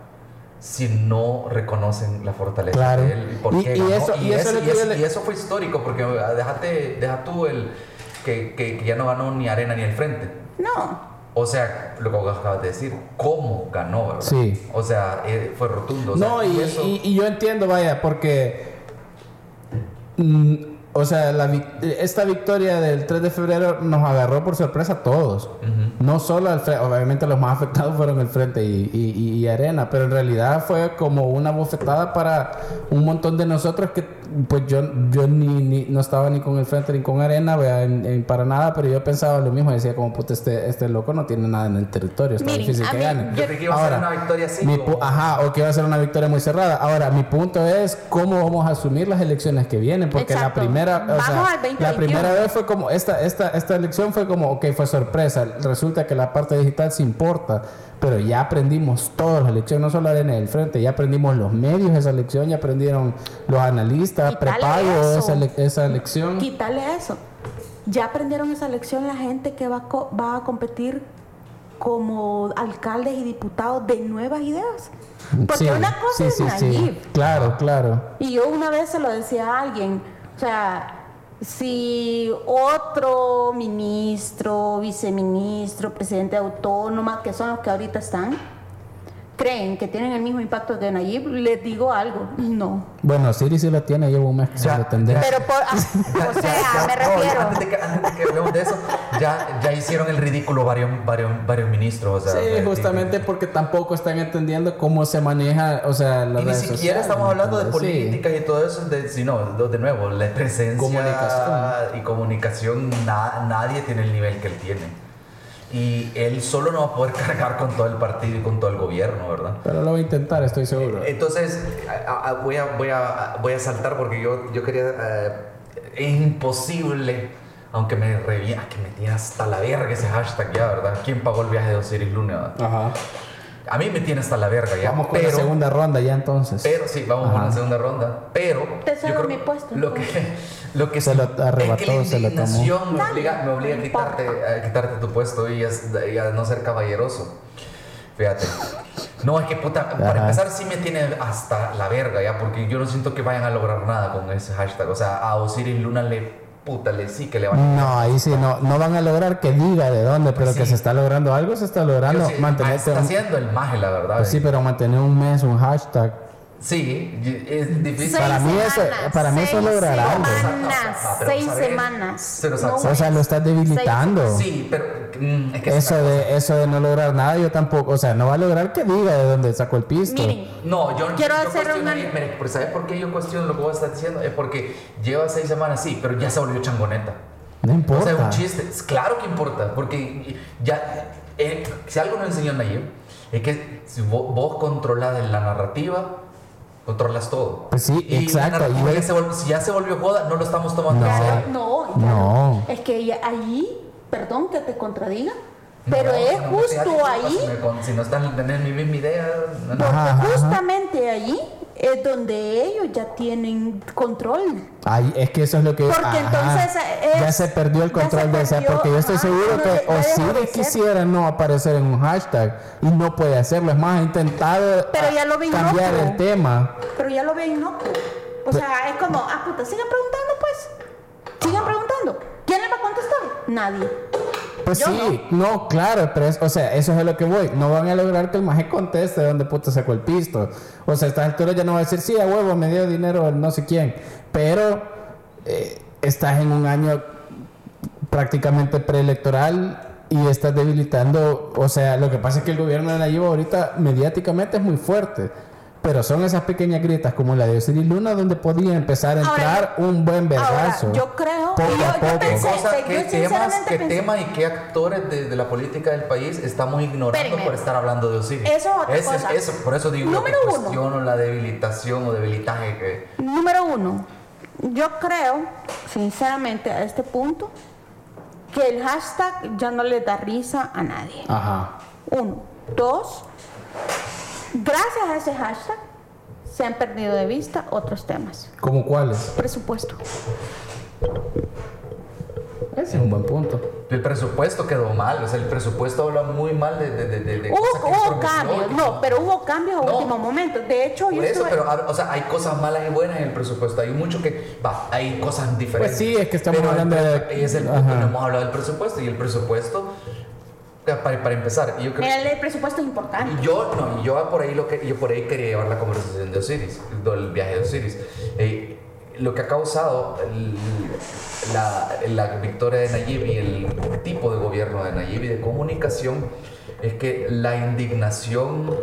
Speaker 2: si no reconocen la fortaleza
Speaker 3: Claro.
Speaker 2: de él.
Speaker 3: Y- eso-
Speaker 2: fue histórico, porque ah, déjate, deja tú el que, que- que ya no ganó ni Arena ni el Frente.
Speaker 4: No.
Speaker 2: O sea, lo que vos acabas de decir, cómo ganó, ¿verdad?
Speaker 3: Sí.
Speaker 2: O sea, eh, fue rotundo. o sea,
Speaker 3: No, y,
Speaker 2: eso-
Speaker 3: y- y yo entiendo, vaya, porque. mm, o sea, la esta victoria del 3 de febrero nos agarró por sorpresa a todos. No solo al frente, obviamente los más afectados fueron el frente y- y- y Arena, pero en realidad fue como una bofetada para un montón de nosotros que, pues yo, yo ni, ni- no estaba ni con el frente ni con Arena, vea, en- en- para nada, pero yo pensaba lo mismo, decía como, puta, este, este loco no tiene nada en el territorio, está
Speaker 4: Miren,
Speaker 3: difícil que
Speaker 4: mí-
Speaker 3: gane.
Speaker 2: Yo creí que iba a ser
Speaker 3: Ahora,
Speaker 2: una victoria así.
Speaker 3: mi ajá, o que va a ser una victoria muy cerrada. Ahora, mi punto es cómo vamos a asumir las elecciones que vienen, porque
Speaker 4: Exacto.
Speaker 3: la primera, o sea,
Speaker 4: al 2021.
Speaker 3: la primera vez fue como esta, esta, esta elección fue como, ok, fue sorpresa. Resulta que la parte digital sí importa, pero ya aprendimos todas las elecciones, no solo Arena del Frente, ya aprendimos los medios de esa elección, ya aprendieron los analistas, prepago esa, ele- esa elección.
Speaker 4: Quítale eso. Ya aprendieron esa lección la gente que va a, co- va a competir como alcaldes y diputados de nuevas ideas. Porque
Speaker 3: Sí,
Speaker 4: una cosa
Speaker 3: sí, sí,
Speaker 4: es
Speaker 3: sí.
Speaker 4: Nayib.
Speaker 3: Claro, claro.
Speaker 4: Y yo una vez se lo decía a alguien, o sea, si otro ministro, viceministro, presidente autónoma, que son los que ahorita están, creen que tienen el mismo impacto que Nayib, les digo algo, no.
Speaker 3: Bueno, Siri sí lo tiene, llevo un mes que se
Speaker 2: Ya,
Speaker 3: lo tendré.
Speaker 4: Pero por, ah, o sea,
Speaker 2: Ya,
Speaker 4: me
Speaker 2: no,
Speaker 4: refiero.
Speaker 2: antes, de que, antes de que hablemos de eso, ya, ya hicieron el ridículo varios, varios, varios ministros. O sea,
Speaker 3: Sí, justamente porque tampoco están entendiendo cómo se maneja, o sea, las
Speaker 2: Y ni siquiera
Speaker 3: sociales,
Speaker 2: estamos hablando de
Speaker 3: entonces, sí.
Speaker 2: políticas y todo eso, de, sino de, de nuevo, la presencia
Speaker 3: Comunicación.
Speaker 2: y comunicación, na- nadie tiene el nivel que él tiene. Y él solo no va a poder cargar con todo el partido y con todo el gobierno, ¿verdad?
Speaker 3: Pero lo voy a intentar, estoy seguro.
Speaker 2: Entonces, a- a- voy, a, voy, a, voy a saltar porque yo, yo quería... eh, es imposible, aunque me revienta, que me tiene hasta la verga ese hashtag ya, ¿verdad? ¿Quién pagó el viaje de Osiris Luna?
Speaker 3: Ajá.
Speaker 2: A mí me tiene hasta la verga ya.
Speaker 3: Vamos con
Speaker 2: pero,
Speaker 3: la segunda ronda ya entonces.
Speaker 2: Pero sí, vamos con
Speaker 3: Ajá.
Speaker 2: la segunda ronda. Pero
Speaker 4: Te
Speaker 2: yo
Speaker 4: cedo
Speaker 2: creo
Speaker 4: mi puesto,
Speaker 2: Lo que, lo que
Speaker 3: Se
Speaker 2: sí-
Speaker 3: lo arrebató,
Speaker 2: es que la
Speaker 3: se lo tomó.
Speaker 2: me obliga, me obliga a,
Speaker 4: no
Speaker 2: quitarte, a quitarte tu puesto y a, y a no ser caballeroso. Fíjate. No, es que puta, para
Speaker 3: Ajá.
Speaker 2: empezar sí me tiene hasta la verga ya, porque yo no siento que vayan a lograr nada con ese hashtag. O sea, a Osiris Luna le puta, le sí que le van a
Speaker 3: No, ahí sí, no, no van a lograr que diga de dónde, pero
Speaker 2: Pues
Speaker 3: que
Speaker 2: sí.
Speaker 3: se está logrando algo, se está logrando.
Speaker 2: Sí,
Speaker 3: Mantenerte
Speaker 2: está
Speaker 3: un-
Speaker 2: haciendo el maje, la verdad.
Speaker 3: pues sí, pero mantener un mes un hashtag.
Speaker 2: Sí, es difícil.
Speaker 3: Para mí eso- para mí eso es
Speaker 4: seis
Speaker 3: lograr algo.
Speaker 4: Semanas,
Speaker 2: Ah,
Speaker 4: seis
Speaker 2: saber-
Speaker 4: semanas.
Speaker 2: sa-
Speaker 4: No,
Speaker 3: O sea, lo estás debilitando.
Speaker 2: Sí, pero mm, es que
Speaker 3: Eso de, eso de no lograr nada, yo tampoco, o sea, no va a lograr que diga de dónde sacó el pisto.
Speaker 4: Miren,
Speaker 2: No, yo
Speaker 4: Quiero
Speaker 2: yo
Speaker 4: hacer una-
Speaker 2: mire, pero ¿sabes por qué yo cuestiono lo que vos estás diciendo? Es porque lleva seis semanas, sí, pero ya se volvió changoneta.
Speaker 3: no
Speaker 2: O
Speaker 3: importa.
Speaker 2: sea, es un chiste. Es Claro que importa, porque ya, eh, si algo nos enseñó Nayib, es que si vos, vos controlas la narrativa, controlas todo.
Speaker 3: Pues sí,
Speaker 2: Y la
Speaker 3: exacto, y
Speaker 2: se vol- si ya se volvió joda, no lo estamos tomando en
Speaker 3: No.
Speaker 2: serio.
Speaker 4: No,
Speaker 3: No.
Speaker 4: Es que allí, perdón que te contradiga, pero
Speaker 2: No,
Speaker 4: es
Speaker 2: no
Speaker 4: justo ahí,
Speaker 2: Si, no están en mi misma idea, no, no.
Speaker 4: porque
Speaker 3: Ajá, ajá, ajá.
Speaker 4: justamente allí es donde ellos ya tienen control.
Speaker 3: Ay, es que eso es lo que.
Speaker 4: Porque
Speaker 3: ajá,
Speaker 4: entonces es-
Speaker 3: ya se perdió el control de esa. Porque yo estoy
Speaker 4: ajá,
Speaker 3: seguro
Speaker 4: no
Speaker 3: que
Speaker 4: no
Speaker 3: Osiris quisiera no aparecer en un hashtag y no puede hacerlo. Es más, ha intentado
Speaker 4: Pero ya lo ve
Speaker 3: cambiar
Speaker 4: inocuo.
Speaker 3: el tema.
Speaker 4: Pero ya lo ven inocuo. O sea, es como, ah, puta, sigan preguntando pues. Sigan preguntando. ¿Quién le va a contestar? Nadie.
Speaker 3: Pues
Speaker 4: Yo
Speaker 3: sí, no. claro, pero es- o sea, eso es a lo que voy. No van a lograr que el maje conteste de dónde puta sacó el pisto. O sea, a estas alturas ya no va a decir, sí, a huevo, me dio dinero no sé quién. Pero eh, estás en un año prácticamente preelectoral y estás debilitando, o sea, lo que pasa es que el gobierno de Nayib ahorita mediáticamente es muy fuerte. Pero son esas pequeñas grietas como la de Osiris Luna donde podía empezar a entrar un buen vergazo.
Speaker 4: Ahora, yo creo
Speaker 3: Poco
Speaker 4: yo,
Speaker 3: a
Speaker 4: yo
Speaker 3: poco.
Speaker 4: pensé,
Speaker 2: Cosa,
Speaker 4: yo
Speaker 2: qué temas, qué y qué actores de, de la política del país estamos ignorando
Speaker 4: Espérenme.
Speaker 2: por estar hablando de Osiris.
Speaker 4: Eso es otra cosa.
Speaker 2: eso- por eso digo que
Speaker 4: uno.
Speaker 2: cuestiono la debilitación o debilitaje que...
Speaker 4: Número uno, yo creo, sinceramente, a este punto, que el hashtag ya no le da risa a nadie.
Speaker 3: Ajá.
Speaker 4: Uno. Dos, gracias a ese hashtag se han perdido de vista otros temas.
Speaker 3: ¿Cómo cuáles?
Speaker 4: Presupuesto.
Speaker 3: Ese es un buen punto.
Speaker 2: El presupuesto quedó mal, o sea, el presupuesto habla muy mal de, de, de, de-
Speaker 4: Hubo, hubo cambios, no, pero hubo cambios a
Speaker 2: No.
Speaker 4: último momento. De hecho, yo
Speaker 2: Por eso,
Speaker 4: estuve-
Speaker 2: pero ah, o sea, hay cosas malas y buenas en el presupuesto. Hay mucho que, va, hay cosas diferentes.
Speaker 3: Pues sí, es que estamos
Speaker 2: Pero el
Speaker 3: hablando de-
Speaker 2: es el no hemos hablado del presupuesto. Y el presupuesto, para, para empezar, yo creo
Speaker 4: el, el presupuesto es importante.
Speaker 2: yo, no, yo por ahí lo que yo por ahí quería llevar la conversación de Osiris, del viaje de Osiris. Eh, lo que ha causado el- la, la victoria de Nayib y el tipo de gobierno de Nayib y de comunicación es que la indignación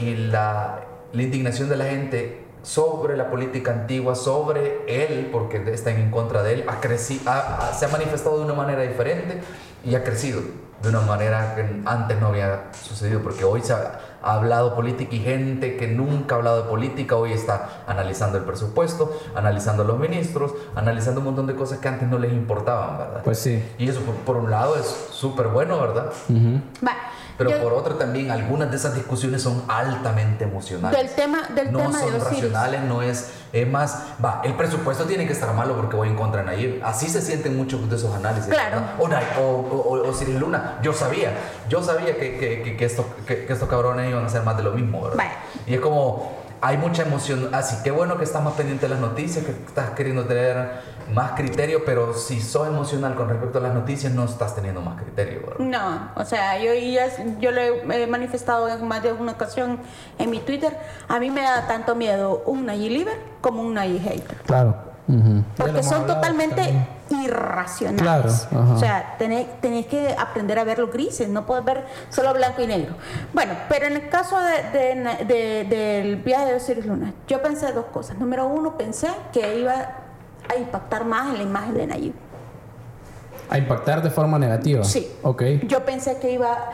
Speaker 2: y la, la indignación de la gente sobre la política antigua, sobre él, porque están en contra de él, ha creci- ha- ha- se ha manifestado de una manera diferente y ha crecido de una manera que antes no había sucedido, porque hoy se ha, ha hablado política y gente que nunca ha hablado de política, hoy está analizando el presupuesto, analizando a los ministros, analizando un montón de cosas que antes no les importaban, ¿verdad?
Speaker 3: Pues sí.
Speaker 2: y eso por, por un lado es súper bueno, ¿verdad?
Speaker 4: Va,
Speaker 2: Pero
Speaker 4: yo-
Speaker 2: por otro también algunas de esas discusiones son altamente emocionales.
Speaker 4: Del tema- del
Speaker 2: no
Speaker 4: tema de
Speaker 2: son
Speaker 4: Osiris.
Speaker 2: racionales, no es, es más, va, el presupuesto tiene que estar malo porque voy en contra de Nayib. Así se sienten muchos de esos análisis.
Speaker 4: Claro.
Speaker 2: O, o, o, o Luna, yo sabía, yo sabía que, que, que, que esto, que, estos cabrones iban a hacer más de lo mismo, ¿verdad? Y es como, hay mucha emoción, así que bueno que estás más pendiente de las noticias, que estás queriendo tener más criterio, pero si sos emocional con respecto a las noticias, no estás teniendo más criterio, ¿verdad?
Speaker 4: No, o sea, yo, ya- yo lo he manifestado en más de una ocasión en mi Twitter. A mí me da tanto miedo un Nayib Liver como un Nayib hater.
Speaker 3: Claro.
Speaker 4: Porque son totalmente
Speaker 3: también.
Speaker 4: irracionales.
Speaker 3: Claro.
Speaker 4: O sea, tenés, tenés que aprender a ver los grises, no puedes ver solo blanco y negro. Bueno, pero en el caso de, de- de- del viaje de Osiris Luna, yo pensé dos cosas. Número uno, pensé que iba a impactar más en la imagen de Nayib.
Speaker 3: A impactar de forma negativa.
Speaker 4: Sí.
Speaker 3: Ok.
Speaker 4: Yo pensé que iba,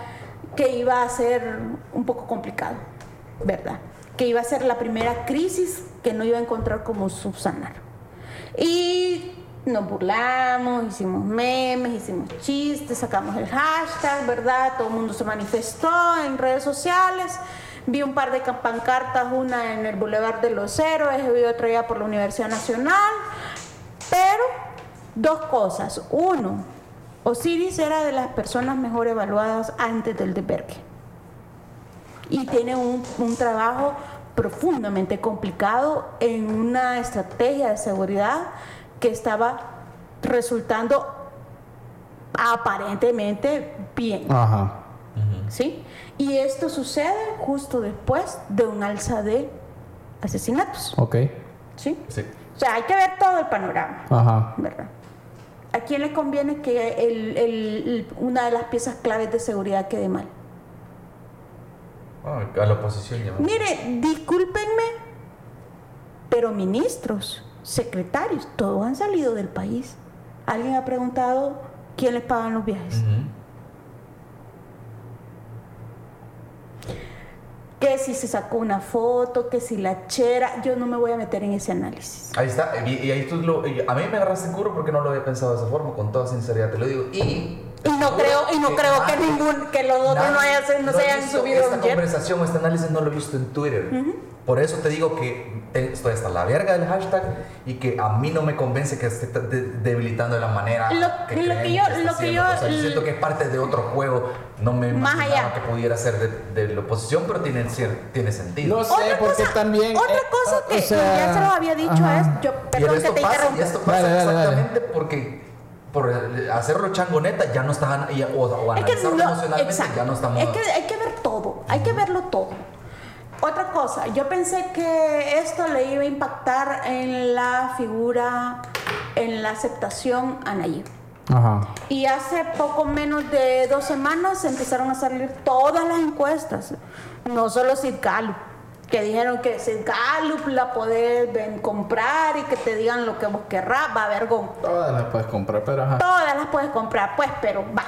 Speaker 4: que iba a ser un poco complicado, ¿verdad? Que iba a ser la primera crisis que no iba a encontrar como subsanar. Y nos burlamos, hicimos memes, hicimos chistes, sacamos el hashtag, ¿verdad? Todo el mundo se manifestó en redes sociales. Vi un par de ca- pancartas, una en el Boulevard de los Héroes y otra ya por la Universidad Nacional. Pero dos cosas. Uno, Osiris era de las personas mejor evaluadas antes del desvergue. Y tiene un, un trabajo profundamente complicado en una estrategia de seguridad que estaba resultando aparentemente bien.
Speaker 3: Ajá.
Speaker 4: ¿sí? Y esto sucede justo después de un alza de asesinatos.
Speaker 3: Ok.
Speaker 4: ¿sí?
Speaker 2: Sí.
Speaker 4: O sea, hay que ver todo el panorama.
Speaker 3: Ajá.
Speaker 4: ¿verdad? ¿A quién le conviene que el- el- el- una de las piezas claves de seguridad quede mal?
Speaker 2: Ah, a la oposición ya.
Speaker 4: Mire, discúlpenme, pero ministros, secretarios, todos han salido del país. ¿Alguien ha preguntado quién les pagan los viajes? Que si se sacó una foto, que si la chera, yo no me voy a meter en ese análisis.
Speaker 2: Ahí está, y, y ahí tú lo, y a mí me agarraste en curro porque no lo había pensado de esa forma, con toda sinceridad te lo digo. Y,
Speaker 4: Y no creo, y no creo que
Speaker 2: nadie-
Speaker 4: ningún, que los otros no,
Speaker 2: nadie-
Speaker 4: hayan, no
Speaker 2: he
Speaker 4: se hayan subido
Speaker 2: Esta
Speaker 4: un jet.
Speaker 2: conversación, este análisis no lo he visto en Twitter. Por eso te digo que estoy hasta la verga del hashtag y que a mí no me convence que esté de- debilitando de la manera
Speaker 4: Lo-
Speaker 2: que,
Speaker 4: lo
Speaker 2: creen
Speaker 4: que yo-
Speaker 2: está
Speaker 4: lo que yo-
Speaker 2: O sea, siento que es parte de otro juego. No me
Speaker 4: Más allá.
Speaker 2: que pudiera ser de, de la oposición, pero tiene, tiene sentido.
Speaker 3: No sé,
Speaker 4: Otra
Speaker 3: porque
Speaker 4: cosa,
Speaker 3: también.
Speaker 4: otra
Speaker 3: eh,
Speaker 4: cosa
Speaker 3: o
Speaker 4: que
Speaker 3: sea,
Speaker 4: ya se lo había dicho
Speaker 3: ajá.
Speaker 4: es, yo, perdón que
Speaker 2: esto
Speaker 4: te
Speaker 2: pasa,
Speaker 4: interrumpa.
Speaker 2: y esto pasa
Speaker 3: Dale, dale, dale.
Speaker 2: exactamente porque por hacerlo changoneta ya no está y- o, o
Speaker 4: Es que
Speaker 2: analizarlo
Speaker 4: no,
Speaker 2: emocionalmente
Speaker 4: exacto.
Speaker 2: ya no estamos
Speaker 4: Es que hay que ver todo, hay que verlo todo. Otra cosa, yo pensé que esto le iba a impactar en la figura, en la aceptación a Nayib.
Speaker 3: Ajá.
Speaker 4: Y hace poco menos de dos semanas empezaron a salir todas las encuestas, no solo Sid Gallup, que dijeron que Sid Gallup la podés ven- comprar y que te digan lo que vos querrás, va a haber
Speaker 3: Todas las puedes comprar, pero ajá.
Speaker 4: Todas las puedes comprar, pues, pero va.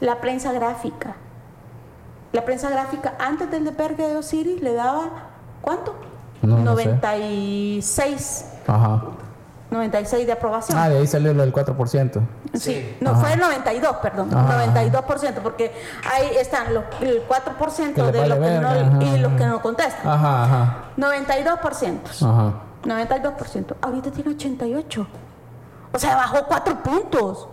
Speaker 4: La prensa gráfica. La prensa gráfica antes del desvergue de Osiris le daba, ¿cuánto?
Speaker 3: No, no sé.
Speaker 4: 96.
Speaker 3: Ajá.
Speaker 4: 96 de aprobación.
Speaker 3: Ah, de ahí salió lo del 4%.
Speaker 4: Sí,
Speaker 2: Sí.
Speaker 4: no,
Speaker 3: Ajá.
Speaker 4: fue el 92, perdón,
Speaker 3: Ajá.
Speaker 4: 92%, porque ahí están los, el 4%
Speaker 3: Que
Speaker 4: de los que no, y los que no contestan.
Speaker 3: Ajá, ajá.
Speaker 4: 92%.
Speaker 3: Ajá.
Speaker 4: 92%. Ahorita tiene 88. O sea, bajó 4 puntos.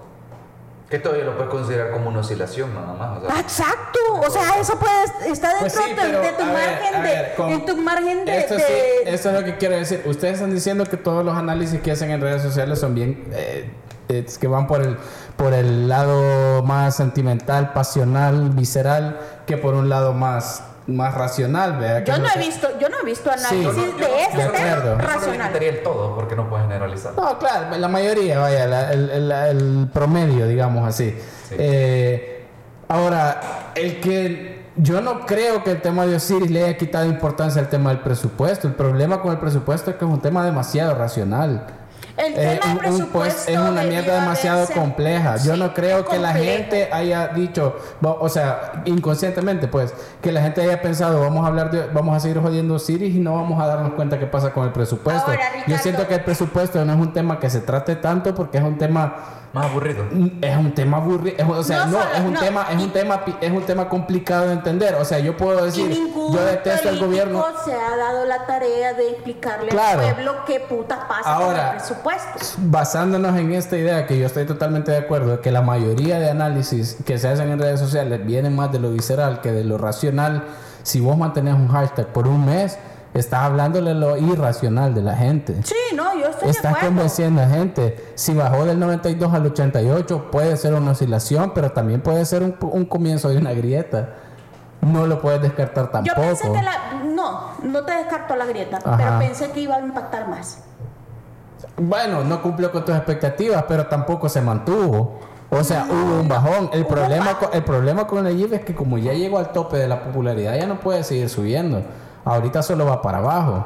Speaker 2: Que todavía lo puedes considerar como una oscilación nada más. o sea,
Speaker 4: Exacto, o sea, eso puede está dentro
Speaker 3: Pues sí,
Speaker 4: de,
Speaker 3: pero,
Speaker 4: de tu
Speaker 3: ver,
Speaker 4: margen de,
Speaker 3: ver, con-
Speaker 4: en tu margen de,
Speaker 3: Esto
Speaker 4: de-
Speaker 3: sí, esto es lo que quiero decir. Ustedes están diciendo que todos los análisis que hacen en redes sociales son bien, eh, es que van por el, por el lado más sentimental, pasional, visceral, que por un lado más, más racional, ¿verdad? Que
Speaker 4: yo no he visto, yo no he visto análisis
Speaker 3: no-
Speaker 2: no-
Speaker 4: de
Speaker 3: de
Speaker 4: tema.
Speaker 2: Yo
Speaker 4: racional.
Speaker 2: el todo porque no puedes generalizar.
Speaker 3: No, claro, la mayoría, vaya, la- el, el- el promedio, digamos así.
Speaker 2: Sí.
Speaker 3: Eh, ahora, el que yo no creo que el tema de Osiris le haya quitado importancia al tema del presupuesto. El problema con el presupuesto es que es un tema demasiado racional.
Speaker 4: El
Speaker 3: Eh,
Speaker 4: tema del
Speaker 3: un- pues, es una mierda demasiado compleja. Yo
Speaker 4: Sí,
Speaker 3: no creo que la gente haya dicho, o sea, inconscientemente, pues, que la gente haya pensado, vamos a hablar de, vamos a seguir jodiendo Osiris y no vamos a darnos cuenta qué pasa con el presupuesto.
Speaker 4: Ahora,
Speaker 3: Yo siento que el presupuesto no es un tema que se trate tanto porque es un tema
Speaker 2: Más aburrido.
Speaker 3: es un tema aburrido, es- o sea,
Speaker 4: No
Speaker 3: no,
Speaker 4: solo-
Speaker 3: es un
Speaker 4: no,
Speaker 3: tema, es un tema, es un tema complicado de entender. O sea, yo puedo
Speaker 4: Y
Speaker 3: decir,
Speaker 4: ningún
Speaker 3: yo detesto el
Speaker 4: político
Speaker 3: gobierno.
Speaker 4: se ha dado la tarea de explicarle
Speaker 3: Claro.
Speaker 4: al pueblo qué puta pasa
Speaker 3: Ahora,
Speaker 4: con el presupuesto.
Speaker 3: Basándonos en esta idea que yo estoy totalmente de acuerdo, que la mayoría de análisis que se hacen en redes sociales vienen más de lo visceral que de lo racional. Si vos mantenés un hashtag por un mes, estás hablándole lo irracional de la gente.
Speaker 4: Sí, no, yo estoy de
Speaker 3: Estás
Speaker 4: acuerdo.
Speaker 3: convenciendo a gente. Si bajó del 92 al 88, puede ser una oscilación, pero también puede ser un, un comienzo de una grieta. No lo puedes descartar
Speaker 4: Yo
Speaker 3: tampoco.
Speaker 4: pensé que la. No, no te descarto la grieta,
Speaker 3: Ajá.
Speaker 4: pero pensé que iba a impactar más.
Speaker 3: Bueno, no cumplió con tus expectativas, pero tampoco se mantuvo. O sea, hubo un bajón. El problema,
Speaker 4: bajón.
Speaker 3: con, el problema con el IF es que como ya llegó al tope de la popularidad, ya no puede seguir subiendo. Ahorita solo va para abajo.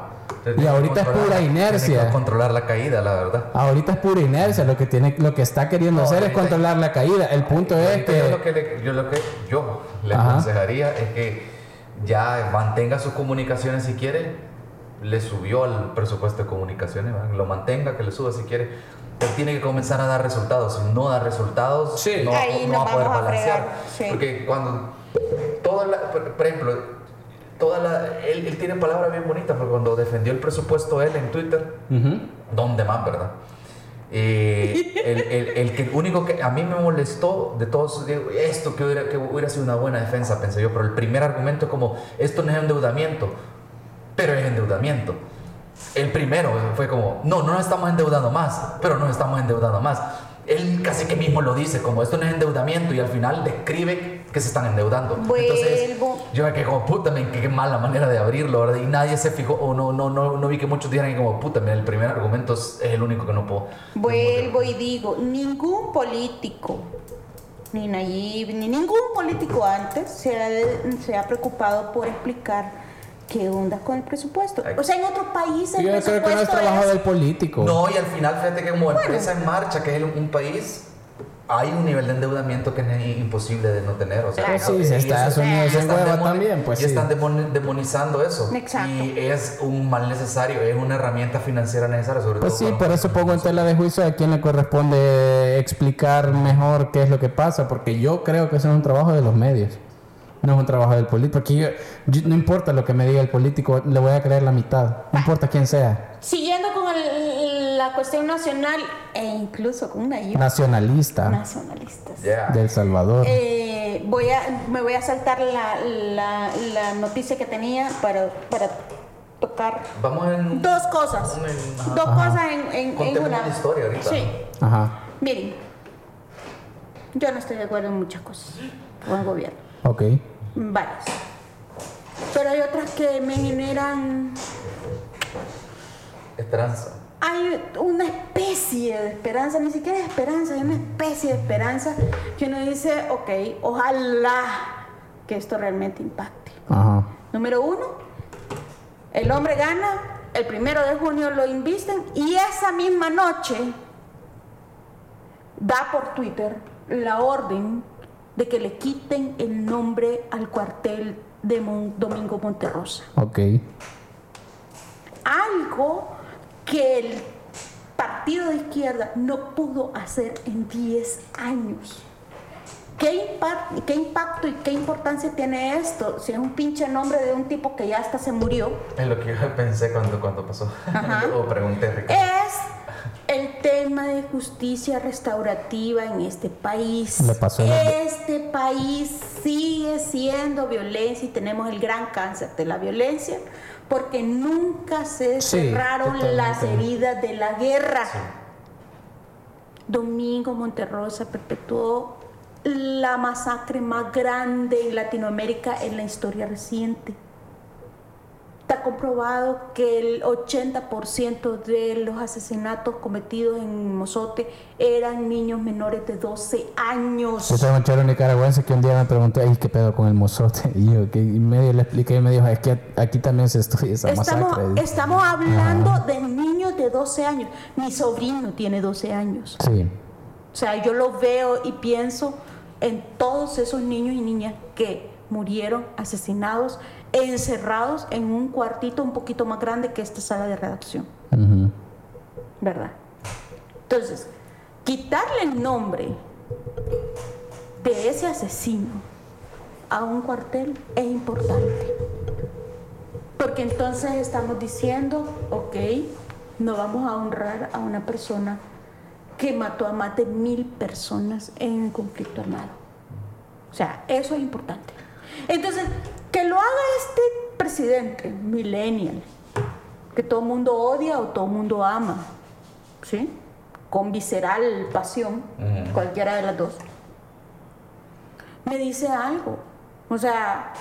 Speaker 3: Y
Speaker 2: que
Speaker 3: ahorita es pura
Speaker 2: tienes que
Speaker 3: inercia.
Speaker 2: controlar la caída, la verdad.
Speaker 3: Ahorita es pura inercia. Lo que tiene, lo que está queriendo
Speaker 2: No,
Speaker 3: hacer es controlar la caída. El punto es
Speaker 2: Ahorita Yo lo
Speaker 3: que
Speaker 2: que le, yo lo que yo le
Speaker 3: Ajá.
Speaker 2: aconsejaría es que ya mantenga sus comunicaciones si quiere. Le subió al presupuesto de comunicaciones, ¿verdad? lo mantenga, que le suba si quiere. Pero tiene que comenzar a dar resultados. Si no da resultados,
Speaker 3: Sí.
Speaker 2: no, va-
Speaker 4: Ahí
Speaker 2: no
Speaker 4: nos
Speaker 2: va a poder balancear.
Speaker 4: sí.
Speaker 2: Porque cuando toda la, por, por ejemplo, toda la, él, él tiene palabras bien bonitas, porque cuando defendió el presupuesto él en Twitter,
Speaker 3: Ujú.
Speaker 2: ¿Dónde más, verdad? Eh, el, el, el que único que a mí me molestó de todos, digo, esto que hubiera, que hubiera sido una buena defensa, pensé yo, pero el primer argumento es como, esto no es endeudamiento, pero es endeudamiento. El primero fue como, no, no nos estamos endeudando más, pero nos estamos endeudando más. Él casi que mismo lo dice, como esto no es endeudamiento, y al final describe que se están endeudando. Entonces,
Speaker 4: Vuelvo.
Speaker 2: yo me quedé como, puta, men, qué mala manera de abrirlo, ¿verdad? Y nadie se fijó, o no, no, no, no vi que muchos dijeran como, puta, men, el primer argumento es, es el único que no puedo.
Speaker 4: Vuelvo y digo, ningún político, ni Nayib, ni ningún político antes se ha, se ha preocupado por explicar qué onda con el presupuesto. O sea, en otros países el
Speaker 3: yo creo que no es
Speaker 4: presupuesto
Speaker 3: trabajo
Speaker 4: es-
Speaker 3: del político.
Speaker 2: No, y al final, fíjate que como empresa en marcha, que es el- un país, hay un nivel de endeudamiento que es imposible de no tener. O sea,
Speaker 3: Pues sí,
Speaker 2: y
Speaker 3: si Estados Unidos
Speaker 2: están
Speaker 3: hueva también, pues
Speaker 2: y
Speaker 3: sí.
Speaker 2: están demoni- demonizando eso.
Speaker 4: Exacto.
Speaker 2: Y es un mal necesario, es una herramienta financiera necesaria, sobre
Speaker 3: Pues
Speaker 2: todo.
Speaker 3: sí, por eso pongo en tela de juicio a quien le corresponde explicar mejor qué es lo que pasa, porque yo creo que eso es un trabajo de los medios, no es un trabajo del político, porque yo, yo- no importa lo que me diga el político, le voy a creer la mitad, no importa quién sea,
Speaker 4: Siguiendo con la cuestión nacional e incluso con Nayib,
Speaker 3: nacionalista
Speaker 4: nacionalistas.
Speaker 2: Yeah.
Speaker 3: del Salvador.
Speaker 4: Eh, voy a, me voy a saltar la, la- la noticia que tenía para, para tocar
Speaker 2: Vamos en.
Speaker 4: dos cosas.
Speaker 2: ajá.
Speaker 4: Dos cosas en, en- en una.
Speaker 2: la historia ahorita.
Speaker 4: Sí.
Speaker 3: Ajá,
Speaker 4: Miren, yo no estoy de acuerdo en muchas cosas con el gobierno.
Speaker 3: ok.
Speaker 4: Varias. Pero hay otras que me generan
Speaker 2: Esperanza.
Speaker 4: Hay una especie de esperanza, ni siquiera es esperanza, hay una especie de esperanza que uno dice, ok, ojalá que esto realmente impacte.
Speaker 3: Ajá.
Speaker 4: Número uno, el hombre gana, el primero de junio lo invisten y esa misma noche da por Twitter la orden de que le quiten el nombre al cuartel de Mon- Domingo Monterrosa.
Speaker 3: Ok.
Speaker 4: Algo que el partido de izquierda no pudo hacer en 10 años. ¿Qué, impa- ¿Qué impacto y qué importancia tiene esto? Si es un pinche nombre de un tipo que ya hasta se murió.
Speaker 2: Es lo que yo pensé cuando, cuando pasó. O pregunté, Ricardo.
Speaker 4: Es el tema de justicia restaurativa en este país.
Speaker 3: Le pasó
Speaker 4: Este país sigue siendo violencia y tenemos el gran cáncer de la violencia porque nunca se
Speaker 3: Sí,
Speaker 4: cerraron
Speaker 3: totalmente.
Speaker 4: las heridas de la guerra. Domingo Monterrosa perpetuó la masacre más grande en Latinoamérica en la historia reciente. Está comprobado que el 80% de los asesinatos cometidos en Mozote eran niños menores de 12 años.
Speaker 3: Yo tengo un chero nicaragüense que un día me preguntó, "Ey, ¿qué pedo con el mozote? Y yo, que y medio le expliqué y me dijo, es que aquí también se estudia esa
Speaker 4: Estamos,
Speaker 3: masacre.
Speaker 4: estamos hablando de niños de 12 años. Mi sobrino tiene 12 años.
Speaker 3: Sí.
Speaker 4: O sea, yo lo veo y pienso en todos esos niños y niñas que murieron asesinados, encerrados en un cuartito un poquito más grande que esta sala de redacción. ¿verdad? Entonces, quitarle el nombre de ese asesino a un cuartel es importante. Porque entonces estamos diciendo, ok, no vamos a honrar a una persona que mató a más de mil personas en un conflicto armado. O sea, eso es importante. Entonces, que lo haga este presidente, millennial, que todo mundo odia o todo mundo ama, ¿sí? Con visceral pasión,
Speaker 2: Ujú.
Speaker 4: cualquiera de las dos. Me dice algo. O sea,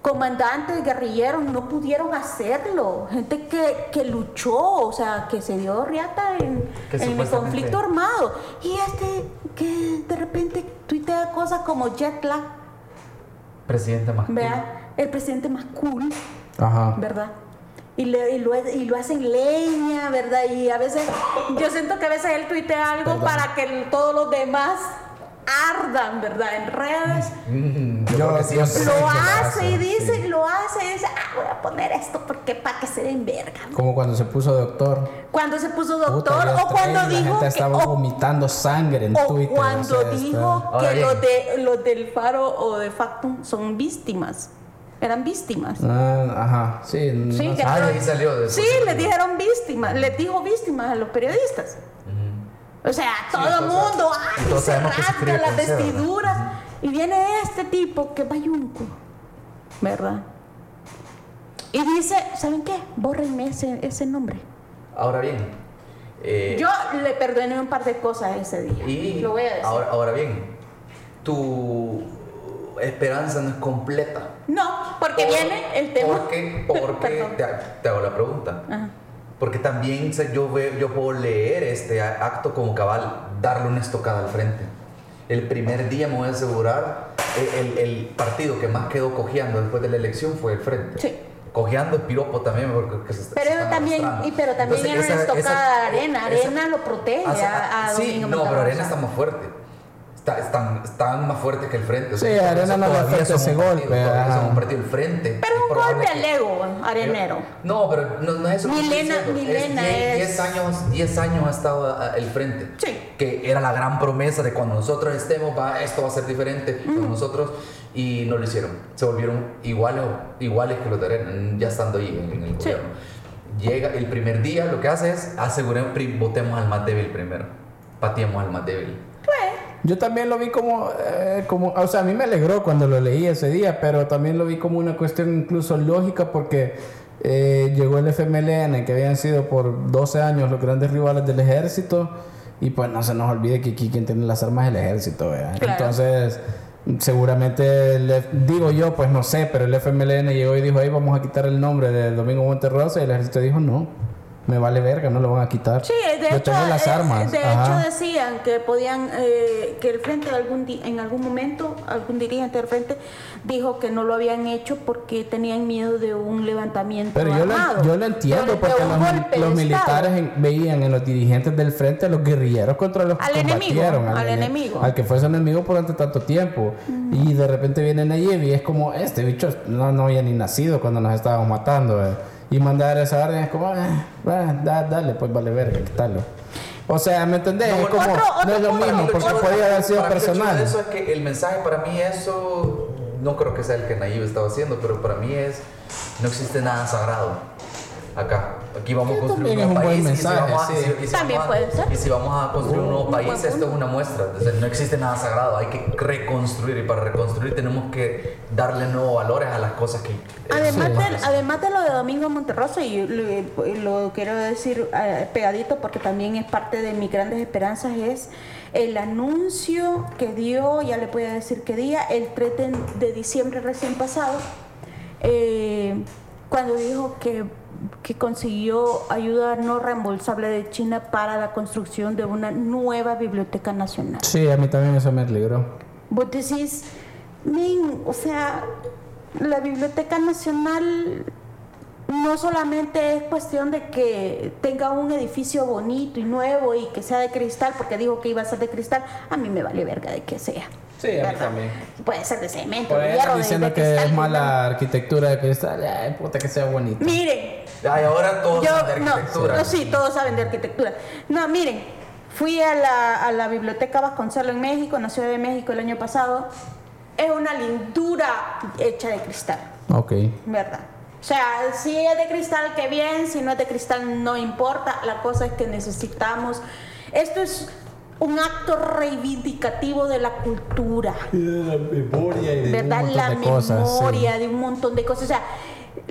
Speaker 4: comandantes, guerrilleros no pudieron hacerlo. Gente que, que luchó, o sea, que se dio riata en, el conflicto armado. Y este que de repente tuitea cosas como jet lag,
Speaker 2: Presidente más cool.
Speaker 4: vea, el presidente más cool.
Speaker 3: Ajá.
Speaker 4: ¿verdad? Y, le- y lo, y lo hacen leña, ¿verdad? Y a veces, yo siento que a veces él tuitea algo para que todos los demás ardan, ¿verdad? En redes.
Speaker 2: Mm, yo,
Speaker 3: Yo-
Speaker 2: siempre.
Speaker 3: yo-
Speaker 4: Lo hace y dice,
Speaker 3: sí.
Speaker 4: lo hace y dice, ah, voy a poner esto porque para que se den verga.
Speaker 3: Como cuando se puso doctor.
Speaker 4: Cuando se puso
Speaker 3: Puta,
Speaker 4: doctor
Speaker 3: Dios,
Speaker 4: o cuando
Speaker 3: la
Speaker 4: dijo
Speaker 3: gente
Speaker 4: que,
Speaker 3: estaba
Speaker 4: o-
Speaker 3: vomitando sangre en
Speaker 4: o
Speaker 3: Twitter.
Speaker 4: cuando
Speaker 3: o sea, está-
Speaker 4: dijo
Speaker 2: Ahora
Speaker 4: que los, de, los del Faro o de Factum son víctimas. Eran víctimas.
Speaker 3: Ah, ajá, sí.
Speaker 4: Sí,
Speaker 3: no.
Speaker 2: Ah, salió. de-
Speaker 4: Sí, les dijeron víctimas, les dijo víctimas a los periodistas. O sea, todo el
Speaker 2: entonces-
Speaker 4: mundo, ay,
Speaker 2: entonces
Speaker 4: se rasca las
Speaker 2: C, ¿verdad?
Speaker 4: vestiduras. Y viene este tipo que es bayunco, ¿verdad? Y dice, ¿saben qué? Bórrenme ese, ese nombre.
Speaker 2: Ahora bien. eh,
Speaker 4: Yo le perdoné un par de cosas ese día.
Speaker 2: y
Speaker 4: lo voy a decir.
Speaker 2: Ahora, ahora bien, tu esperanza no es completa.
Speaker 4: no, porque
Speaker 2: Por-
Speaker 4: viene el tema.
Speaker 2: Porque, porque te, te hago la pregunta.
Speaker 4: Ajá.
Speaker 2: Porque también yo, veo, yo puedo leer este acto como cabal, darle una estocada al frente. El primer día me voy a asegurar, el, el- el partido que más quedó cojeando después de la elección fue el frente.
Speaker 4: Sí.
Speaker 2: Cojeando es piropo también, porque que se
Speaker 4: Pero
Speaker 2: se
Speaker 4: también, y, pero también
Speaker 2: Entonces,
Speaker 4: era una estocada
Speaker 2: esa-
Speaker 4: arena.
Speaker 2: esa-
Speaker 4: Arena lo protege
Speaker 2: sea,
Speaker 4: a, a
Speaker 2: Sí,
Speaker 4: Domingo
Speaker 2: no, pero. Arena está más fuerte. Está, están, están más fuertes que el frente. O
Speaker 3: Sí,
Speaker 2: por
Speaker 3: Arena no le afecta ese
Speaker 2: partido,
Speaker 3: golpe, ajá.
Speaker 2: son un partido el frente.
Speaker 4: Pero
Speaker 2: Es
Speaker 4: un golpe al ego, arenero.
Speaker 2: no, pero no, no es eso.
Speaker 4: Milena-. Milena
Speaker 2: es 10
Speaker 4: es-
Speaker 2: años, 10 años ha estado ah, el frente.
Speaker 4: Sí.
Speaker 2: Que era la gran promesa de cuando nosotros estemos, va, esto va a ser diferente con nosotros. Y no lo hicieron. Se volvieron iguales, iguales que los de Arena, ya estando ahí en, en el
Speaker 4: Sí.
Speaker 2: gobierno. Llega el primer día, lo que hace es aseguremos, pri- votemos al más débil primero. Pateemos al más débil.
Speaker 3: Yo también lo vi como, eh, como, o sea, a mí me alegró cuando lo leí ese día, pero también lo vi como una cuestión incluso lógica porque eh, llegó el FMLN, que habían sido por 12 años los grandes rivales del ejército, y pues no se nos olvide que aquí quien tiene las armas es el ejército, ¿verdad?
Speaker 4: Claro.
Speaker 3: Entonces, seguramente, el digo yo, pues no sé, pero el FMLN llegó y dijo, ahí vamos a quitar el nombre de Domingo Monterrosa, y el ejército dijo, no. Me vale verga, no lo van a quitar.
Speaker 4: Sí, de
Speaker 3: Yo
Speaker 4: hecho,
Speaker 3: tengo las
Speaker 4: eh,
Speaker 3: armas.
Speaker 4: de
Speaker 3: Ajá.
Speaker 4: hecho decían que podían, eh, que el frente algún di- en algún momento, algún dirigente del frente dijo que no lo habían hecho porque tenían miedo de un levantamiento
Speaker 3: Pero yo lo,
Speaker 4: armado.
Speaker 3: yo lo entiendo porque los, militares en- veían en los dirigentes del frente a los guerrilleros contra los que
Speaker 4: Al enemigo,
Speaker 3: combatieron.
Speaker 4: al
Speaker 3: ene-
Speaker 4: enemigo.
Speaker 3: Al que fue su enemigo durante tanto tiempo. Y de repente viene Nayib y es como, este bicho no, no había ni nacido cuando nos estábamos matando. eh". Y mandar esa orden es como, "Ah, ah, da- dale, pues vale verga, quítalo. O sea, ¿me entendés?
Speaker 2: No,
Speaker 3: es como,
Speaker 4: otro-
Speaker 3: no
Speaker 4: otro
Speaker 3: es lo mismo,
Speaker 4: otro
Speaker 3: porque
Speaker 4: punto.
Speaker 3: podía haber sido personal.
Speaker 2: eso es que el mensaje para mí eso no creo que sea el que Nayib estaba haciendo, pero para mí es no existe nada sagrado acá. Aquí vamos a construir un nuevo país y si vamos a-
Speaker 4: También puede ser.
Speaker 2: Y si vamos a construir un nuevo
Speaker 4: Un buen
Speaker 2: país, esto es una muestra. Entonces, no existe nada sagrado, hay que reconstruir y para reconstruir tenemos que darle nuevos valores a las cosas que...
Speaker 4: Además,
Speaker 2: eh,
Speaker 4: de, además de lo de Domingo Monterroso, y lo, lo quiero decir eh, pegadito porque también es parte de mis grandes esperanzas, es el anuncio que dio, ya le voy a decir qué día, el 3 de, de diciembre recién pasado, eh, cuando dijo que, que consiguió ayuda no reembolsable de China para la construcción de una nueva biblioteca nacional.
Speaker 3: Sí, a mí también eso me alegró.
Speaker 4: Vos decís, "Men, o sea, la Biblioteca Nacional no solamente es cuestión de que tenga un edificio bonito y nuevo y que sea de cristal, porque dijo que iba a ser de cristal, a mí me vale verga de que sea.
Speaker 3: Sí, a mí también.
Speaker 4: Puede ser de cemento,
Speaker 3: Por
Speaker 4: de hierro,
Speaker 3: andan
Speaker 4: de,
Speaker 3: diciendo
Speaker 4: de
Speaker 3: que
Speaker 4: cristal.
Speaker 3: es mala arquitectura de cristal. Ay, puta que sea bonito.
Speaker 4: Miren,
Speaker 2: Ay, ahora todos
Speaker 4: yo,
Speaker 2: saben de
Speaker 4: no,
Speaker 2: arquitectura.
Speaker 4: no, sí, todos saben de arquitectura. No, miren, fui a la, a la biblioteca Vasconcelos en México, en la Ciudad de México el año pasado. Es una lindura hecha de cristal,
Speaker 3: Ok.
Speaker 4: ¿verdad? O sea, si es de cristal, qué bien, si no es de cristal, no importa. La cosa es que necesitamos. Esto es un acto reivindicativo de la cultura.
Speaker 3: La memoria y
Speaker 4: ¿verdad? La memoria de un montón de cosas. O sea,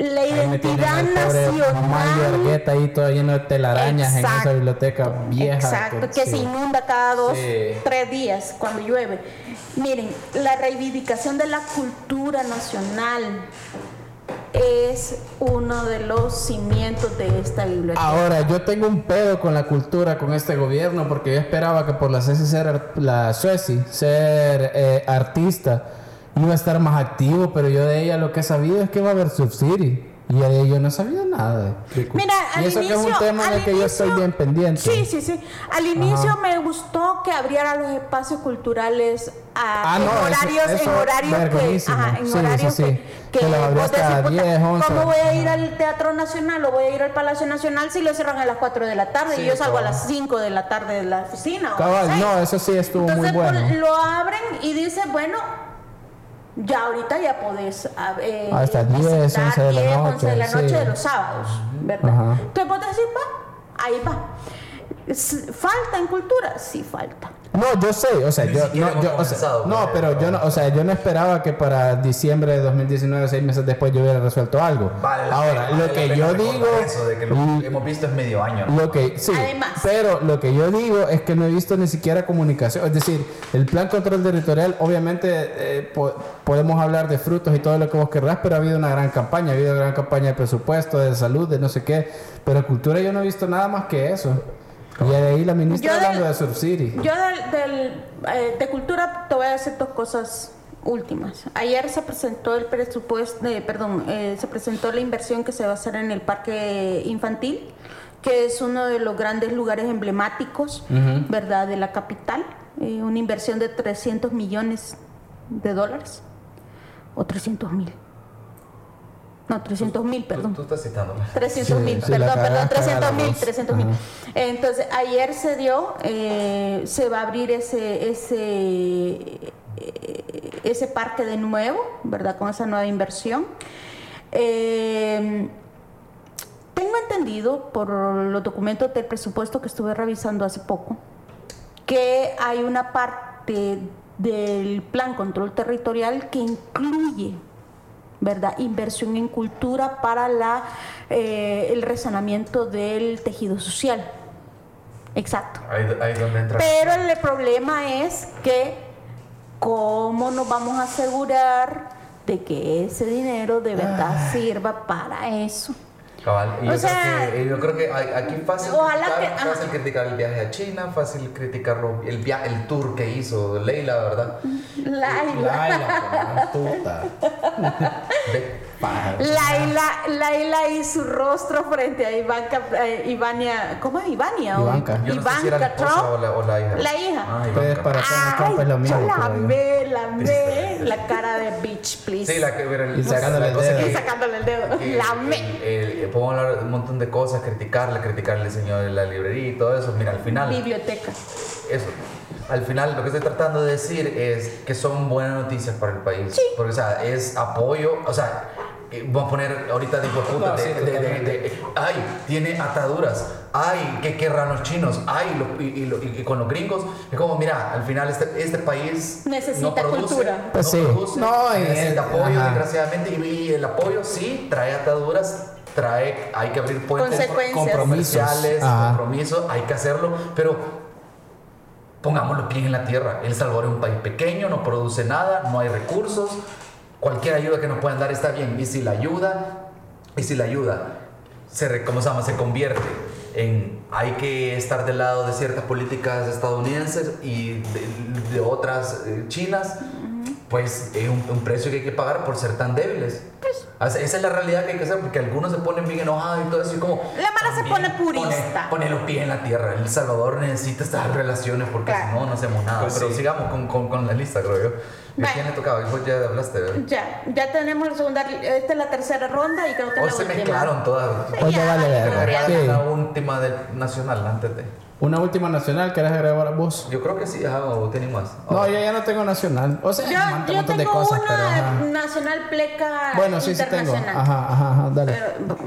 Speaker 4: la identidad nacional.
Speaker 3: Argueta ahí todo lleno de telarañas en esa
Speaker 4: Exacto.
Speaker 3: biblioteca vieja.
Speaker 4: Exacto, que
Speaker 3: sí.
Speaker 4: se inunda cada dos,
Speaker 3: Sí.
Speaker 4: tres días cuando llueve. Miren, la reivindicación de la cultura nacional es uno de los cimientos de esta biblioteca.
Speaker 3: Ahora, yo tengo un pedo con la cultura, con este gobierno, porque yo esperaba que por la Ceci ser, la Sueci, ser eh, artista, iba a estar más activo, pero yo de ella lo que he sabido es que va a haber Subsidy. Y de ella no he sabido nada. de
Speaker 4: Mira,
Speaker 3: y
Speaker 4: al
Speaker 3: eso
Speaker 4: inicio,
Speaker 3: que es un tema en
Speaker 4: al
Speaker 3: el que yo estoy
Speaker 4: inicio-
Speaker 3: bien pendiente.
Speaker 4: Sí, sí, sí. Al inicio me gustó que abriera los espacios culturales a,
Speaker 3: Ah,
Speaker 4: en
Speaker 3: no, eso-
Speaker 4: horarios,
Speaker 3: eso
Speaker 4: en horarios que, ajá, en
Speaker 3: Sí, sí,
Speaker 4: horarios
Speaker 3: sí.
Speaker 4: que,
Speaker 3: Que abrió
Speaker 4: vos decís, puta,
Speaker 3: 10, 11.
Speaker 4: ¿Cómo voy a ir
Speaker 3: Ajá.
Speaker 4: al Teatro Nacional o voy a ir al Palacio Nacional si lo cierran a las 4 de la tarde
Speaker 2: Sí,
Speaker 4: y yo salgo a
Speaker 2: cabal.
Speaker 4: las 5 de la tarde de la oficina? o a
Speaker 3: Cabal,
Speaker 4: seis?
Speaker 3: no, eso sí estuvo
Speaker 4: Entonces
Speaker 3: muy bueno.
Speaker 4: pues, lo abren y dice, bueno, ya ahorita ya podés ah, eh,
Speaker 3: Hasta 10,
Speaker 4: visitar
Speaker 3: 11 de la
Speaker 4: 10,
Speaker 3: noche,
Speaker 4: 11 de la noche
Speaker 3: sí.
Speaker 4: de los sábados, ¿verdad?
Speaker 3: Ajá.
Speaker 4: Entonces vos decís, va, ahí va. ¿Falta en cultura? Sí, falta.
Speaker 3: No, yo sé, o sea, yo, no,
Speaker 2: hemos
Speaker 3: yo, o sea,
Speaker 2: comenzado,
Speaker 3: no,
Speaker 2: pero-
Speaker 3: pero yo no, o sea, yo no esperaba que para diciembre de 2019, seis meses después, yo hubiera resuelto algo.
Speaker 2: Vale
Speaker 3: Ahora,
Speaker 2: vale
Speaker 3: lo que yo digo,
Speaker 2: Eso de que lo
Speaker 3: mm,
Speaker 2: hemos visto es medio año. ¿no?
Speaker 3: lo que, sí,
Speaker 4: Además.
Speaker 3: pero lo que yo digo es que no he visto ni siquiera comunicación, es decir, el plan control territorial, obviamente eh, po- podemos hablar de frutos y todo lo que vos querrás, pero ha habido una gran campaña, ha habido una gran campaña de presupuesto, de salud, de no sé qué, pero cultura yo no he visto nada más que eso. Y de ahí la ministra
Speaker 4: Yo del-
Speaker 3: hablando de subsidy.
Speaker 4: Yo del, del, eh, de cultura te voy a decir dos cosas últimas. Ayer se presentó el presupuesto, eh, perdón, eh, se presentó la inversión que se va a hacer en el parque infantil, que es uno de los grandes lugares emblemáticos. ¿verdad?, de la capital. Una inversión de 300 millones de dólares. O 300 mil. No, 300 mil, perdón.
Speaker 2: Tú, estás citando.
Speaker 4: 300
Speaker 3: Sí,
Speaker 4: mil,
Speaker 3: sí,
Speaker 4: perdón, perdón, 300
Speaker 3: cagás
Speaker 4: mil,
Speaker 3: vos.
Speaker 4: 300 mil. Entonces, ayer se dio, eh, se va a abrir ese, ese, eh, ese parque de nuevo, ¿verdad? Con esa nueva inversión. Eh, tengo entendido por los documentos del presupuesto que estuve revisando hace poco, que hay una parte del plan control territorial que incluye ¿verdad? Inversión en cultura para la, eh, el resanamiento del tejido social. Exacto.
Speaker 2: Ahí, ahí donde entra.
Speaker 4: Pero el problema es que cómo nos vamos a asegurar de que ese dinero de verdad sirva para eso.
Speaker 2: Cabal, y
Speaker 4: O
Speaker 2: yo,
Speaker 4: sea,
Speaker 2: creo que, yo creo que aquí fácil
Speaker 4: ojalá
Speaker 2: criticar,
Speaker 4: que- ajá.
Speaker 2: fácil criticar el viaje a China, fácil criticarlo, el, via- el tour que hizo Leila, ¿verdad?
Speaker 4: Laila.
Speaker 3: Laila, puta.
Speaker 2: Ve.
Speaker 4: Laila, Laila y su rostro frente a Ivanka, eh, Ivania, ¿cómo es Ivania? o-
Speaker 3: Ivanka.
Speaker 2: Yo no sé si era la
Speaker 4: Ivanka
Speaker 2: esposa
Speaker 4: Trump.
Speaker 2: o la, o la hija.
Speaker 4: La hija.
Speaker 2: Ah,
Speaker 3: Pues
Speaker 2: Ivanka.
Speaker 3: para Donald Trump es lo mismo.
Speaker 4: yo la amé, la amé. La cara de bitch, please.
Speaker 2: Sí, la que era el,
Speaker 3: Y sacándole el
Speaker 2: la cosa
Speaker 3: dedo.
Speaker 4: Y
Speaker 2: que-
Speaker 4: sacándole el dedo.
Speaker 2: que-
Speaker 4: La amé.
Speaker 2: el- el- podemos hablar de un montón de cosas, criticarle, criticarle al señor de la librería y todo eso. Mira, al final,
Speaker 4: Biblioteca.
Speaker 2: eso. Al final, lo que estoy tratando de decir es que son buenas noticias para el país. Porque, o sea, es apoyo, o sea, eh, voy a poner ahorita de puta,
Speaker 3: No,
Speaker 2: de,
Speaker 3: sí,
Speaker 2: de- de- de- ay, tiene ataduras, ay, ¿qué querrán los chinos? Ay, lo- y, y lo- y con los gringos, es como, mira, al final este, este país
Speaker 4: Necesita
Speaker 2: no produce,
Speaker 4: cultura.
Speaker 3: Pues
Speaker 2: no
Speaker 3: sí.
Speaker 2: produce,
Speaker 3: No, y
Speaker 2: necesita
Speaker 3: el-
Speaker 2: apoyo,
Speaker 3: ajá.
Speaker 2: desgraciadamente, y, y el apoyo sí trae ataduras, trae, hay que abrir puentes
Speaker 4: Consecuencias.
Speaker 2: comerciales,
Speaker 3: Ajá.
Speaker 2: compromisos, hay que hacerlo, pero pongamos los pies en la tierra. El Salvador es un país pequeño, no produce nada, no hay recursos. Cualquier ayuda que nos puedan dar está bien. Y si la ayuda, y si la ayuda se, ¿cómo se llama? se convierte en hay que estar del lado de ciertas políticas estadounidenses y de, de otras eh, chinas, pues es un, un precio que hay que pagar por ser tan débiles. Sea, esa es la realidad que hay que hacer, porque algunos se ponen bien enojados y todo eso. Y como,
Speaker 4: La mara se pone purista.
Speaker 2: Pone, pone los pies en la tierra. El Salvador necesita estas relaciones porque
Speaker 4: Claro.
Speaker 2: si no, no hacemos nada.
Speaker 3: Pues
Speaker 2: Pero
Speaker 3: sí.
Speaker 2: sigamos con, con, con la lista, creo yo. ¿A
Speaker 4: Vale.
Speaker 2: quién le tocaba? Vos ya hablaste, ¿verdad?
Speaker 4: Ya, ya tenemos la segunda, esta es la tercera ronda y creo que
Speaker 2: O
Speaker 4: es la
Speaker 2: se
Speaker 4: última.
Speaker 2: mezclaron todas.
Speaker 3: Pues ya vale
Speaker 4: ya-
Speaker 3: Sí.
Speaker 2: La última del Nacional, antes de.
Speaker 3: Una última nacional, ¿querés agregar vos?
Speaker 2: Yo creo que sí, ajá, o tienen más.
Speaker 3: No, yo ya no tengo nacional. O sea,
Speaker 4: Yo,
Speaker 3: un montón,
Speaker 4: yo
Speaker 3: montón de
Speaker 4: tengo
Speaker 3: cosas,
Speaker 4: una
Speaker 3: pero. ajá.
Speaker 4: nacional pleca
Speaker 3: Bueno, sí, sí tengo.
Speaker 4: internacional.
Speaker 3: Ajá, ajá, ajá, dale.
Speaker 4: Pero,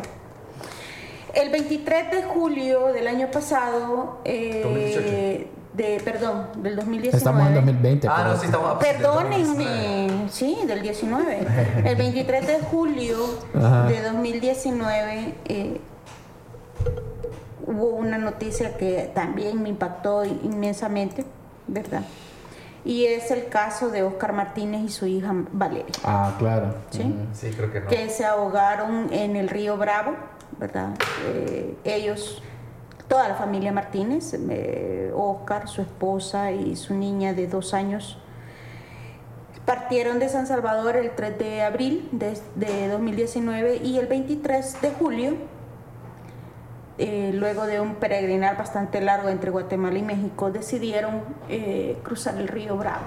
Speaker 4: el 23 de julio del año pasado, eh,
Speaker 2: 2018.
Speaker 4: de, perdón, del 2019.
Speaker 3: Estamos en 2020.
Speaker 2: Ah, no, sí, estamos. del 2019.
Speaker 4: Perdónenme, sí, del 19. El 23 de julio
Speaker 3: Ajá.
Speaker 4: de 2019 eh, hubo una noticia que también me impactó inmensamente, ¿verdad? Y es el caso de Oscar Martínez y su hija Valeria,
Speaker 3: Ah, claro.
Speaker 4: ¿sí?
Speaker 2: Sí, creo que no.
Speaker 4: que se ahogaron en el río Bravo, ¿verdad? Eh, ellos, toda la familia Martínez, eh, Oscar, su esposa y su niña de dos años, partieron de San Salvador el 3 de abril de, de 2019 y el 23 de julio, eh, luego de un peregrinar bastante largo entre Guatemala y México, decidieron eh, cruzar el río Bravo.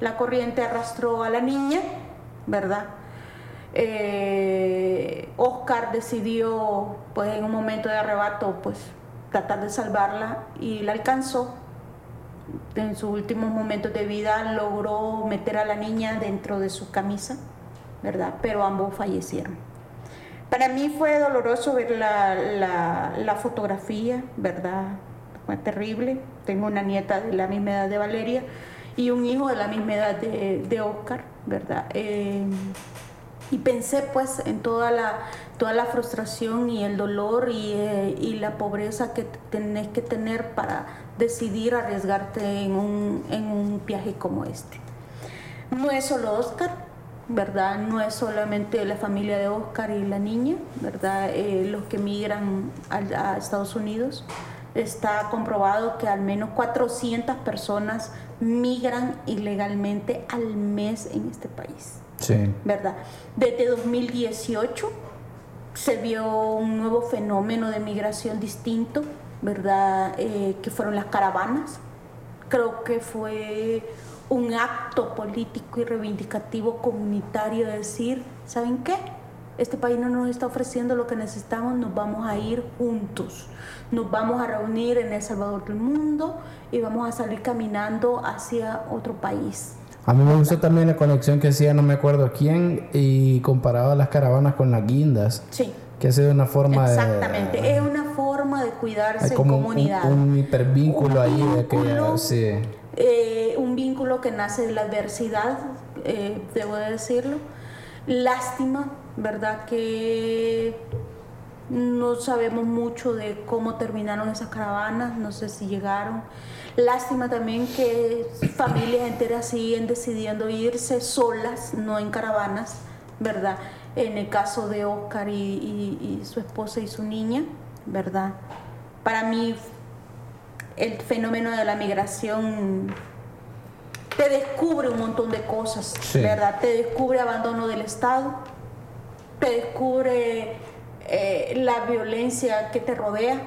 Speaker 4: La corriente arrastró a la niña, ¿verdad? Eh, Oscar decidió, pues en un momento de arrebato, pues tratar de salvarla y la alcanzó. En sus últimos momentos de vida logró meter a la niña dentro de su camisa, ¿verdad? Pero ambos fallecieron. Para mí fue doloroso ver la, la- la fotografía, ¿verdad? Fue terrible. Tengo una nieta de la misma edad de Valeria y un hijo de la misma edad de, de Oscar, ¿verdad? Eh, y pensé pues en toda la, toda la frustración y el dolor y, eh, y la pobreza que tenés que tener para decidir arriesgarte en un, en un viaje como este. No es solo Oscar, ¿verdad? No es solamente la familia de Oscar y la niña, ¿verdad? Eh, los que migran a, Estados Unidos. Está comprobado que al menos 400 personas migran ilegalmente al mes en este país.
Speaker 3: Sí.
Speaker 4: ¿verdad? Desde 2018 se vio un nuevo fenómeno de migración distinto, ¿verdad? Eh, que fueron las caravanas. Creo que fue un acto político y reivindicativo comunitario de decir, ¿saben qué? Este país no nos está ofreciendo lo que necesitamos, nos vamos a ir juntos. Nos vamos a reunir en El Salvador del Mundo y vamos a salir caminando hacia otro país.
Speaker 3: A mí me gustó también la conexión que hacía, no me acuerdo quién, y comparaba las caravanas con las guindas,
Speaker 4: Sí.
Speaker 3: que ha sido una forma
Speaker 4: Exactamente,
Speaker 3: de...
Speaker 4: es una forma de cuidarse
Speaker 3: Hay
Speaker 4: en
Speaker 3: como un,
Speaker 4: comunidad.
Speaker 3: un, un hipervínculo
Speaker 4: Un
Speaker 3: ahí de que sí.
Speaker 4: Eh, un vínculo que nace de la adversidad, eh, debo de decirlo. Lástima, ¿verdad? Que no sabemos mucho de cómo terminaron esas caravanas, no sé si llegaron. Lástima también que familias enteras siguen decidiendo irse solas, no en caravanas, ¿verdad? En el caso de Oscar y, su esposa y su niña, ¿verdad? Para mí el fenómeno de la migración te descubre un montón de cosas, ¿verdad? Te descubre abandono del Estado, te descubre eh, la violencia que te rodea,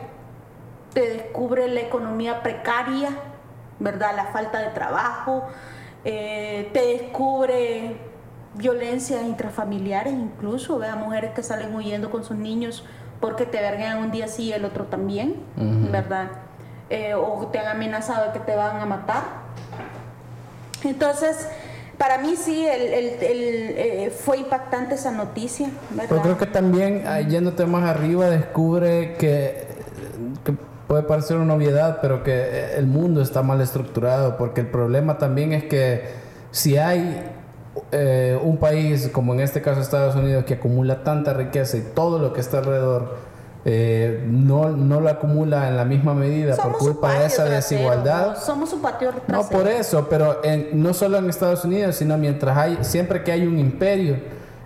Speaker 4: te descubre la economía precaria, ¿verdad? La falta de trabajo, eh, te descubre violencias intrafamiliares incluso, vea mujeres que salen huyendo con sus niños porque te vergan un día sí y el otro también, ¿verdad? Eh, o te han amenazado de que te van a matar. Entonces, para mí sí, el, eh, fue impactante esa noticia.
Speaker 3: Pero creo que también, yéndote más arriba, descubre que, que puede parecer una obviedad, pero que el mundo está mal estructurado, porque el problema también es que si hay eh, un país, como en este caso Estados Unidos, que acumula tanta riqueza y todo lo que está alrededor eh, no, no lo acumula en la misma medida por culpa de esa desigualdad.
Speaker 4: Somos un patio
Speaker 3: No, por eso, pero no solo en Estados Unidos, sino mientras hay, siempre que hay un imperio,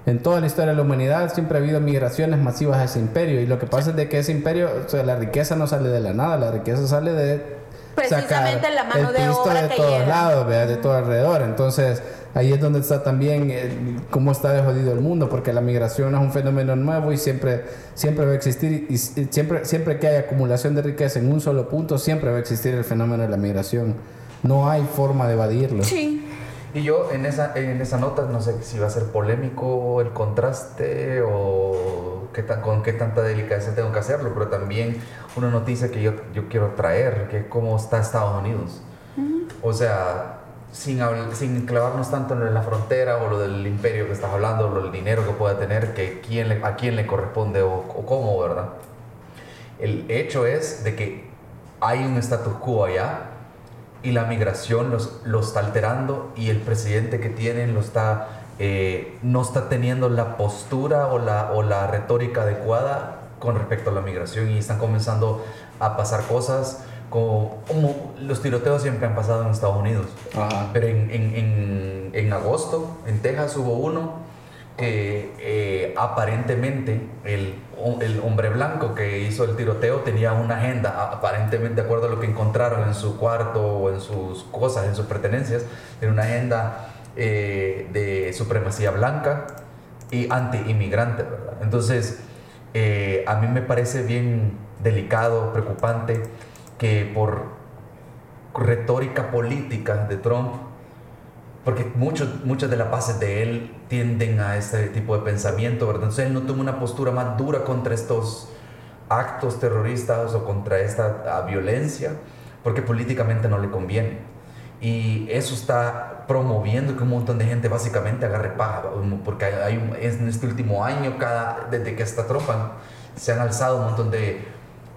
Speaker 3: en toda la historia de la humanidad siempre ha habido migraciones masivas a ese imperio y lo que pasa es de que ese imperio, o sea, la riqueza no sale de la nada, la riqueza sale de
Speaker 4: precisamente la mano
Speaker 3: el de
Speaker 4: obra
Speaker 3: de todos lados, de todo alrededor. Entonces, ahí es donde está también eh, cómo está de jodido el mundo, porque la migración es un fenómeno nuevo y siempre, siempre va a existir, y, siempre, siempre que hay acumulación de riqueza en un solo punto, siempre va a existir el fenómeno de la migración. No hay forma de evadirlo.
Speaker 4: Sí.
Speaker 2: Y yo en esa, en esa nota, no sé si va a ser polémico el contraste o qué con qué tanta delicadeza tengo que hacerlo, pero también una noticia que yo, yo quiero traer, que es cómo está Estados Unidos. O sea, sin, sin clavarnos tanto en la frontera o lo del imperio que estás hablando, o lo del dinero que pueda tener, que quién a quién le corresponde o, o cómo, ¿verdad? El hecho es de que hay un status quo allá y la migración los, lo está alterando y el presidente que tienen lo está, eh, no está teniendo la postura o la, o la retórica adecuada con respecto a la migración y están comenzando a pasar cosas como, como los tiroteos siempre han pasado en Estados Unidos. Pero en, en, en, agosto en Texas hubo uno que eh, aparentemente el, el, hombre blanco que hizo el tiroteo tenía una agenda, aparentemente de acuerdo a lo que encontraron en su cuarto o en sus cosas, en sus pertenencias, tenía una agenda eh, de supremacía blanca y anti-inmigrante, ¿verdad? Entonces, eh, a mí me parece bien delicado, preocupante, que por retórica política de Trump, porque muchos, muchas de las bases de él tienden a este tipo de pensamiento, ¿verdad? Entonces él no toma una postura más dura contra estos actos terroristas o contra esta ah, violencia, porque políticamente no le conviene. Y eso está promoviendo que un montón de gente básicamente agarre paja, porque hay, en este último año, cada, desde que esta tropa se han alzado un montón de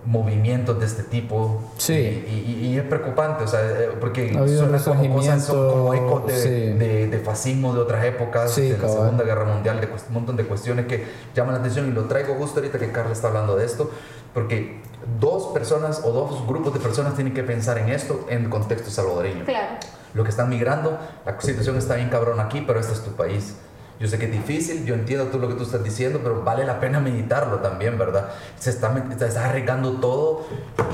Speaker 2: movimientos de este tipo.
Speaker 3: Sí.
Speaker 2: Y, es preocupante, o sea, eh, porque son como cosas, son como ecos de, de, fascismo de otras épocas, de la Segunda Guerra Mundial, de un montón de cuestiones que llaman la atención y lo traigo justo ahorita que Carla está hablando de esto, porque dos personas o dos grupos de personas tienen que pensar en esto en el contexto salvadoreño.
Speaker 4: Claro.
Speaker 2: Lo que están migrando, la situación está bien cabrón aquí, pero este es tu país. Yo sé que es difícil, yo entiendo todo lo que tú estás diciendo, pero vale la pena meditarlo también, ¿verdad? Se está, se está arreglando todo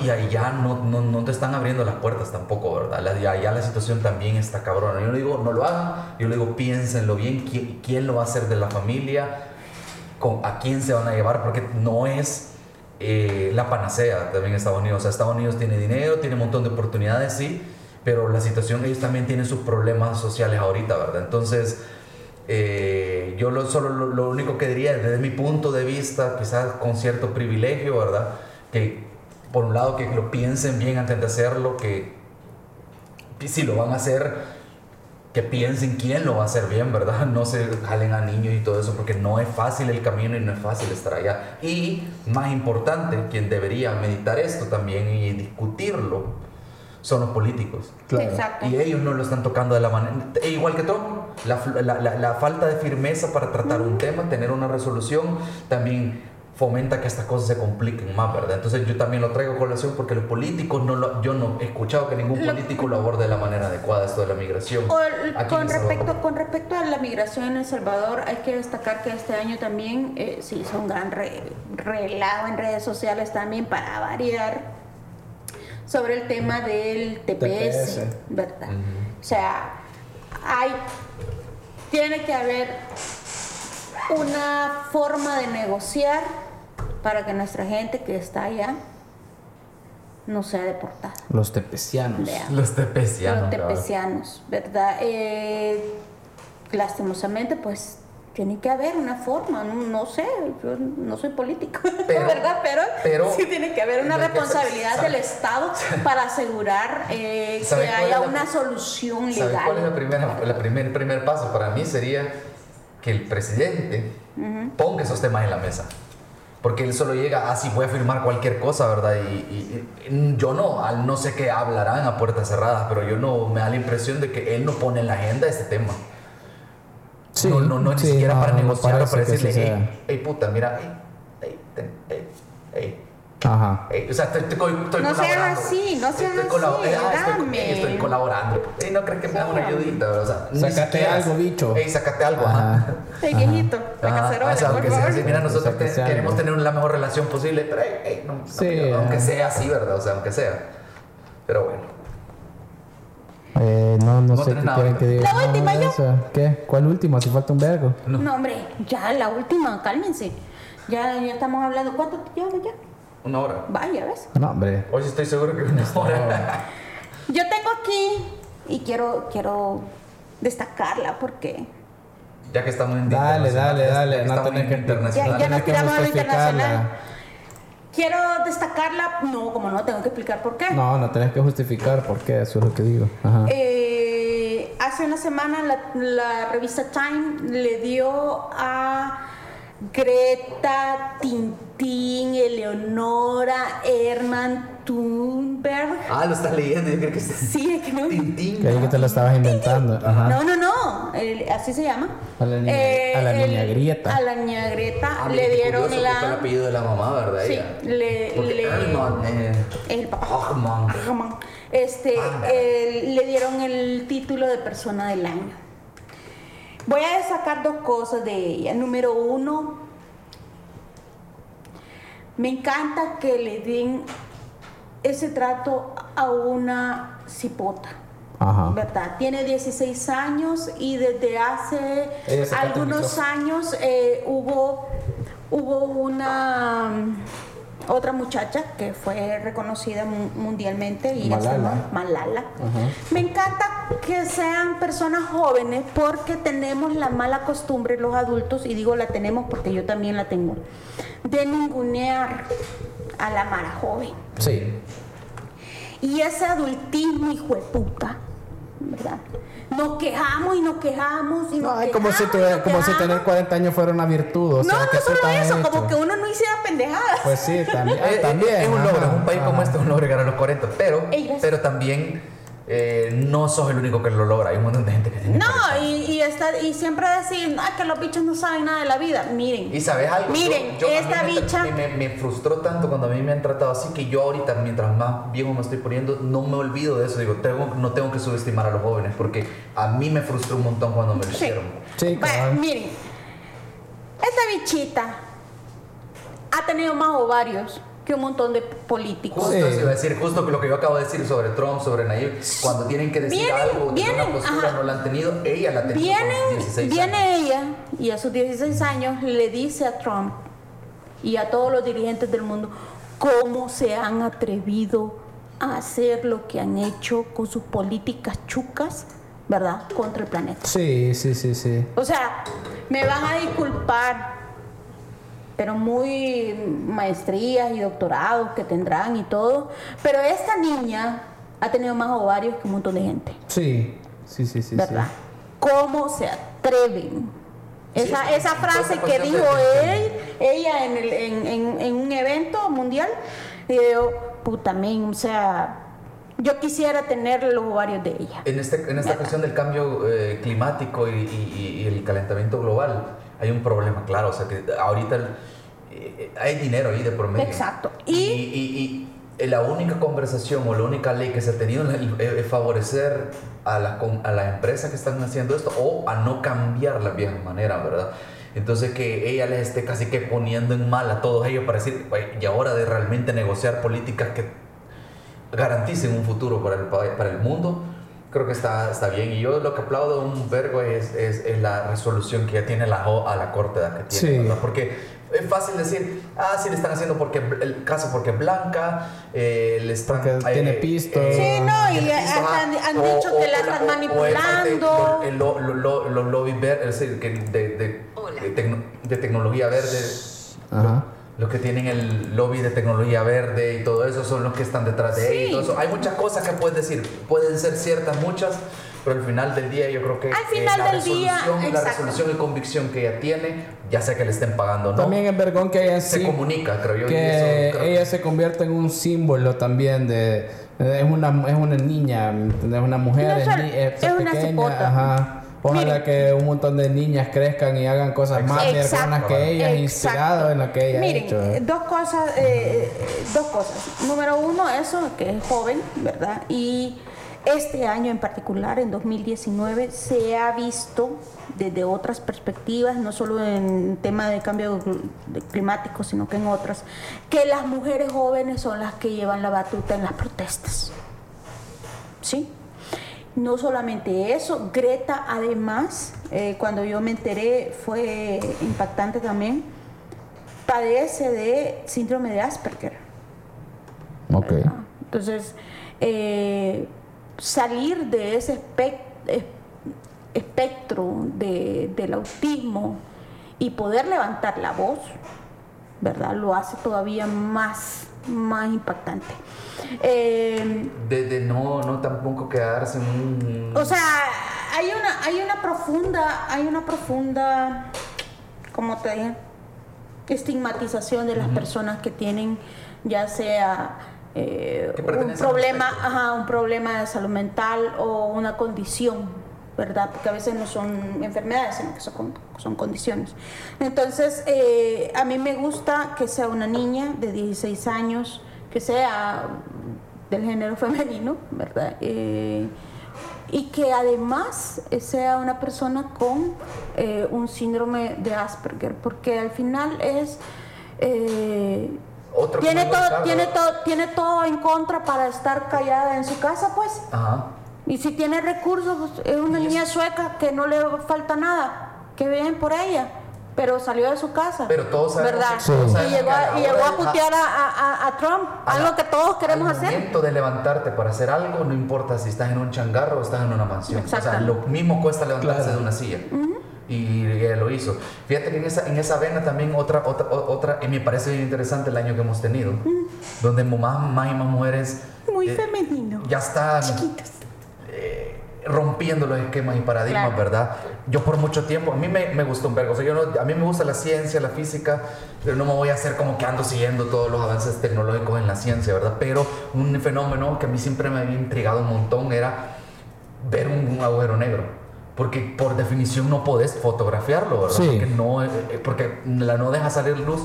Speaker 2: y allá no, no, no, te están abriendo las puertas tampoco, ¿verdad? La, allá la situación también está cabrona. Yo no digo no lo hagan, yo le digo piénsenlo bien, quién, quién lo va a hacer de la familia, con, a quién se van a llevar, porque no es eh, la panacea también Estados Unidos. O sea, Estados Unidos tiene dinero, tiene un montón de oportunidades, sí, pero la situación, ellos también tienen sus problemas sociales ahorita, ¿verdad? Entonces eh, yo lo, solo lo, único que diría desde mi punto de vista, quizás con cierto privilegio, ¿verdad? Que por un lado que lo piensen bien antes de hacerlo, que si lo van a hacer, que piensen quién lo va a hacer bien, ¿verdad? No se jalen a niños y todo eso, porque no es fácil el camino y no es fácil estar allá. Y más importante, quien debería meditar esto también y discutirlo, son los políticos.
Speaker 4: Exacto.
Speaker 2: Y ellos no lo están tocando de la manera... E igual que todo, la, la, la, falta de firmeza para tratar un tema, tener una resolución, también fomenta que estas cosas se compliquen más, ¿verdad? Entonces yo también lo traigo a colación porque los políticos no lo, yo no he escuchado que ningún político lo aborde de la manera adecuada esto de la migración.
Speaker 4: El- con, respecto, con respecto a la migración en El Salvador, hay que destacar que este año también eh, se hizo un gran re- relajo en redes sociales también para variar sobre el tema del TPS,
Speaker 3: TPS.
Speaker 4: ¿verdad? O sea, hay, tiene que haber una forma de negociar para que nuestra gente que está allá no sea deportada.
Speaker 3: Los tepecianos.
Speaker 2: Los tepecianos.
Speaker 4: Los tepecianos, ¿verdad? Eh, lastimosamente, pues tiene que haber una forma, no, no sé, yo no soy político,
Speaker 2: Pero-
Speaker 4: ¿verdad? Pero,
Speaker 2: pero-
Speaker 4: sí tiene que haber una responsabilidad
Speaker 2: ¿sabe?
Speaker 4: del Estado para asegurar eh, que
Speaker 2: ¿Sabe cuál
Speaker 4: haya
Speaker 2: la-
Speaker 4: una solución
Speaker 2: ¿Sabes cuál es la
Speaker 4: legal.
Speaker 2: primera, la primer, el primer paso para mí? Sería que el presidente ponga esos temas en la mesa. Porque él solo llega, así voy a firmar cualquier cosa, ¿verdad? Y, y- y yo no, al no sé qué hablarán a puertas cerradas, pero yo no, me da la impresión de que él no pone en la agenda este tema.
Speaker 3: Sí,
Speaker 2: no, no, no, ni
Speaker 3: sí,
Speaker 2: siquiera
Speaker 3: no,
Speaker 2: para
Speaker 3: no
Speaker 2: negociar para decirle,
Speaker 3: sí
Speaker 2: hey, hey, puta, mira, hey, hey, ten, hey, hey,
Speaker 3: Ajá.
Speaker 2: hey". O sea, estoy, estoy, estoy
Speaker 4: No seas
Speaker 2: colaborando.
Speaker 4: así, no seas
Speaker 2: Estoy
Speaker 4: así,
Speaker 2: ah, estoy,
Speaker 4: dame.
Speaker 2: estoy colaborando. Hey, no crees que me da una ayudita, o sea, siquiera-
Speaker 3: algo, bicho.
Speaker 2: Hey, sácate algo,
Speaker 3: Ajá.
Speaker 4: El viejito, la cacerola,
Speaker 2: o sea,
Speaker 4: por
Speaker 2: aunque sea
Speaker 4: favor.
Speaker 2: así, mira, nosotros te- queremos tener la mejor relación posible, pero hey, hey, no, no,
Speaker 3: Sí,
Speaker 2: aunque
Speaker 3: ajá.
Speaker 2: sea así, ¿verdad? O sea, aunque sea. Pero bueno.
Speaker 3: Eh, no, no sé qué quieren que diga.
Speaker 4: La
Speaker 3: No,
Speaker 4: última yo.
Speaker 3: ¿Qué? ¿Cuál última? Si falta un vergo.
Speaker 2: No.
Speaker 4: No, hombre, ya la última, cálmense. Ya, ya estamos hablando, ¿cuánto te llevamos ya?
Speaker 2: Una hora.
Speaker 4: Vaya, ¿ves?
Speaker 3: No, hombre.
Speaker 2: Hoy sí estoy seguro que una hora.
Speaker 4: Yo tengo aquí y quiero, quiero destacarla porque
Speaker 2: Ya que estamos en
Speaker 3: Dale, dale,
Speaker 2: ya-
Speaker 3: dale, no
Speaker 2: estamos
Speaker 3: tenés
Speaker 2: en
Speaker 3: que-
Speaker 2: internacional.
Speaker 4: Ya- ya nos tiramos a lo internacional. Quiero destacarla. No, como no, tengo que explicar por qué.
Speaker 3: No, no tenés que justificar por qué, eso es lo que digo. Ajá.
Speaker 4: Eh, hace una semana la, la revista Time le dio a Greta Tintín, Eleonora Herman Thunberg.
Speaker 2: Ah, lo estás leyendo, yo creo que es
Speaker 4: Sí, es que no.
Speaker 2: Tintín.
Speaker 3: Creí que te lo estabas inventando. Ajá.
Speaker 4: No, no, no, el- así se llama.
Speaker 3: A la niña- a la niña Grieta.
Speaker 4: A la niña Grieta
Speaker 2: Ah,
Speaker 4: le dieron
Speaker 2: curioso, fue el
Speaker 4: la.
Speaker 2: apellido de la mamá, ¿verdad?
Speaker 4: Sí,
Speaker 2: Ella.
Speaker 4: le.
Speaker 2: Porque
Speaker 4: le
Speaker 2: Herman, eh,
Speaker 4: el papá.
Speaker 2: Ahman.
Speaker 4: Ahman. Este, eh, le dieron el título de persona del año. Voy a destacar dos cosas de ella. Número uno, me encanta que le den ese trato a una cipota.
Speaker 3: Ajá.
Speaker 4: ¿Verdad? Tiene 16 años y desde hace algunos años eh, hubo, hubo una otra muchacha que fue reconocida mu- mundialmente y
Speaker 3: Malala.
Speaker 4: llama Malala. Me encanta que sean personas jóvenes porque tenemos la mala costumbre los adultos, y digo la tenemos porque yo también la tengo, de ningunear a la mara joven.
Speaker 3: Sí.
Speaker 4: Y ese adultismo, hijo de puta, ¿verdad? Nos quejamos y nos quejamos y nos
Speaker 3: Ay, como si, como tener 40 años fuera una virtud. O sea,
Speaker 4: no,
Speaker 3: ¿qué
Speaker 4: no solo eso,
Speaker 3: hecho?
Speaker 4: como que uno no hiciera pendejadas.
Speaker 3: Pues sí, también. También.
Speaker 2: es un logro,
Speaker 3: ajá,
Speaker 2: en un país como este es un logro llegar a los 40, pero, pero también eh, no sos el único que lo logra, hay un montón de gente que tiene
Speaker 4: no,
Speaker 2: 40.
Speaker 4: y, y, está- y siempre decir "Ah, que los bichos no saben nada de la vida. Miren,
Speaker 2: Y sabes algo,
Speaker 4: Miren,
Speaker 2: Yo- yo- a
Speaker 4: esta bicha-
Speaker 2: me, me- me frustró tanto cuando a mí me han tratado así que yo ahorita, mientras más viejo me estoy poniendo, no me olvido de eso. Digo, tengo, no tengo que subestimar a los jóvenes porque a mí me frustró un montón cuando me lo
Speaker 4: Sí.
Speaker 2: hicieron.
Speaker 3: Sí, cabal.
Speaker 4: miren, esta bichita ha tenido más ovarios que un montón de políticos.
Speaker 2: Justo
Speaker 3: Sí.
Speaker 2: iba a decir, justo lo que yo acabo de decir sobre Trump, sobre Nayib, cuando tienen que decir
Speaker 4: Vienen,
Speaker 2: algo, de una
Speaker 4: vienen,
Speaker 2: postura
Speaker 4: ajá.
Speaker 2: no la han tenido, ella la ha tenido con
Speaker 4: Vienen,
Speaker 2: 16
Speaker 4: viene
Speaker 2: años.
Speaker 4: ella y a sus 16 años le dice a Trump y a todos los dirigentes del mundo cómo se han atrevido a hacer lo que han hecho con sus políticas chucas, ¿verdad? Contra el planeta.
Speaker 3: Sí, sí, sí, sí.
Speaker 4: O sea, me van a disculpar, pero muy maestrías y doctorados que tendrán y todo, pero esta niña ha tenido más ovarios que un montón de gente.
Speaker 3: Sí, sí, sí, sí.
Speaker 4: ¿verdad? ¿Cómo se atreven? Esa,
Speaker 2: Sí,
Speaker 4: esa
Speaker 2: sí,
Speaker 4: frase que dijo él, ella en, el- en- en- en un evento mundial, y yo, puta men, o sea, yo quisiera tener los ovarios de ella.
Speaker 2: En, este, en esta cuestión del cambio eh, climático y, y- y el calentamiento global, hay un problema claro. O sea, que ahorita el- eh, hay dinero ahí de por medio.
Speaker 4: Exacto.
Speaker 2: Y, y- y la única conversación o la única ley que se ha tenido es favorecer a la, com- a las empresas que están haciendo esto o a no cambiar la vieja manera, ¿verdad? Entonces que ella les esté casi que poniendo en mal a todos ellos para decir, "Güey, y ahora de realmente negociar políticas que garanticen un futuro para el, pa- para el mundo, creo que está, está bien. Y yo lo que aplaudo un vergo es, es, es la resolución que ya tiene la O a la corte edad que tiene.
Speaker 3: Sí.
Speaker 2: Porque es fácil decir, ah, sí le están haciendo porque el caso porque es blanca, eh, le están...
Speaker 3: Porque tiene pisto.
Speaker 4: Sí, no, y
Speaker 2: ajá,
Speaker 4: han- han dicho que la están
Speaker 2: o- o
Speaker 4: manipulando.
Speaker 2: el lo- lo- lo- Los lobbies verdes, es decir, que de, de, de tecno- de tecnología verde,
Speaker 3: Ajá.
Speaker 2: Los que tienen el lobby de tecnología verde y todo eso son los que están detrás de ella y
Speaker 4: Sí.
Speaker 2: todo eso. Hay muchas cosas que puedes decir, pueden ser ciertas muchas, pero al final del día yo creo que
Speaker 4: Al final
Speaker 2: la
Speaker 4: del día,
Speaker 2: resolución- la
Speaker 4: exacto.
Speaker 2: resolución y convicción que ella tiene, ya sea que le estén pagando o no,
Speaker 3: También es vergón que ella
Speaker 2: se
Speaker 3: sí-
Speaker 2: comunica, creo yo. y
Speaker 3: que
Speaker 2: eso creo
Speaker 3: ella se convierte en un símbolo también de es una es una niña ¿me entiendes? una mujer
Speaker 4: No,
Speaker 3: es, ni- es
Speaker 4: es una
Speaker 3: pequeña ajá ojalá
Speaker 4: Miren.
Speaker 3: que un montón de niñas crezcan y hagan cosas más vergonas que ella
Speaker 4: Exacto.
Speaker 3: inspirado en lo que ella
Speaker 4: Miren,
Speaker 3: hecho
Speaker 4: eh, dos cosas, eh, eh, dos cosas. Número uno, eso, que es joven, ¿verdad? Y este año en particular, en 2019, se ha visto desde otras perspectivas, no solo en tema de cambio climático, sino que en otras, que las mujeres jóvenes son las que llevan la batuta en las protestas. ¿Sí? No solamente eso, Greta además, eh, cuando yo me enteré, fue impactante también, padece de síndrome de Asperger.
Speaker 3: ok
Speaker 4: ¿verdad? Entonces, eh, salir de ese espec- es- espectro de- del autismo y poder levantar la voz, ¿verdad? Lo hace todavía más, más impactante. Eh,
Speaker 2: de, de no, no tampoco quedarse en un...
Speaker 4: o sea, hay una, hay una profunda, hay una profunda, como te dije, estigmatización de las personas que tienen ya sea eh, un problema, ajá, un problema de salud mental o una condición, ¿verdad? Porque a veces no son enfermedades, sino que son, son condiciones. Entonces, eh, a mí me gusta que sea una niña de 16 años, que sea del género femenino, ¿verdad? Eh, y que además sea una persona con eh, un síndrome de Asperger, porque al final es...
Speaker 2: Otro
Speaker 4: tiene todo, tiene, todo, tiene todo en contra para estar callada en su casa, pues.
Speaker 2: Ajá.
Speaker 4: Y si tiene recursos, pues, es una niña sueca que no le falta nada, que bien por ella, pero salió de su casa.
Speaker 2: Pero todos sabemos
Speaker 4: ¿verdad?
Speaker 2: que- todos
Speaker 3: Sí.
Speaker 4: Y
Speaker 2: sabemos
Speaker 4: llegó, a, y llegó a putear a, a- a Trump,
Speaker 2: A
Speaker 4: algo
Speaker 2: la-
Speaker 4: que todos queremos
Speaker 2: al
Speaker 4: hacer.
Speaker 2: momento de levantarte para hacer algo, no importa si estás en un changarro o estás en una mansión. O sea, lo mismo cuesta levantarse
Speaker 3: Claro.
Speaker 2: de una silla. Y ella lo hizo. Fíjate que en esa, en esa vena también otra, otra, otra, y me parece bien interesante el año que hemos tenido, donde más, más y más mujeres
Speaker 4: Muy
Speaker 2: eh,
Speaker 4: femenino.
Speaker 2: ya están
Speaker 4: Chiquitas.
Speaker 2: Eh, rompiendo los esquemas y paradigmas,
Speaker 4: Claro.
Speaker 2: ¿verdad? Yo por mucho tiempo, a mí me, me gustó un vergo, o sea, yo no- a mí me gusta la ciencia, la física, pero no me voy a hacer como que ando siguiendo todos los avances tecnológicos en la ciencia, ¿verdad? Pero un fenómeno que a mí siempre me había intrigado un montón era ver un, un agujero negro. Porque por definición no podés fotografiarlo, ¿verdad?
Speaker 3: Sí.
Speaker 2: Porque, no, eh, eh, porque la no deja salir luz.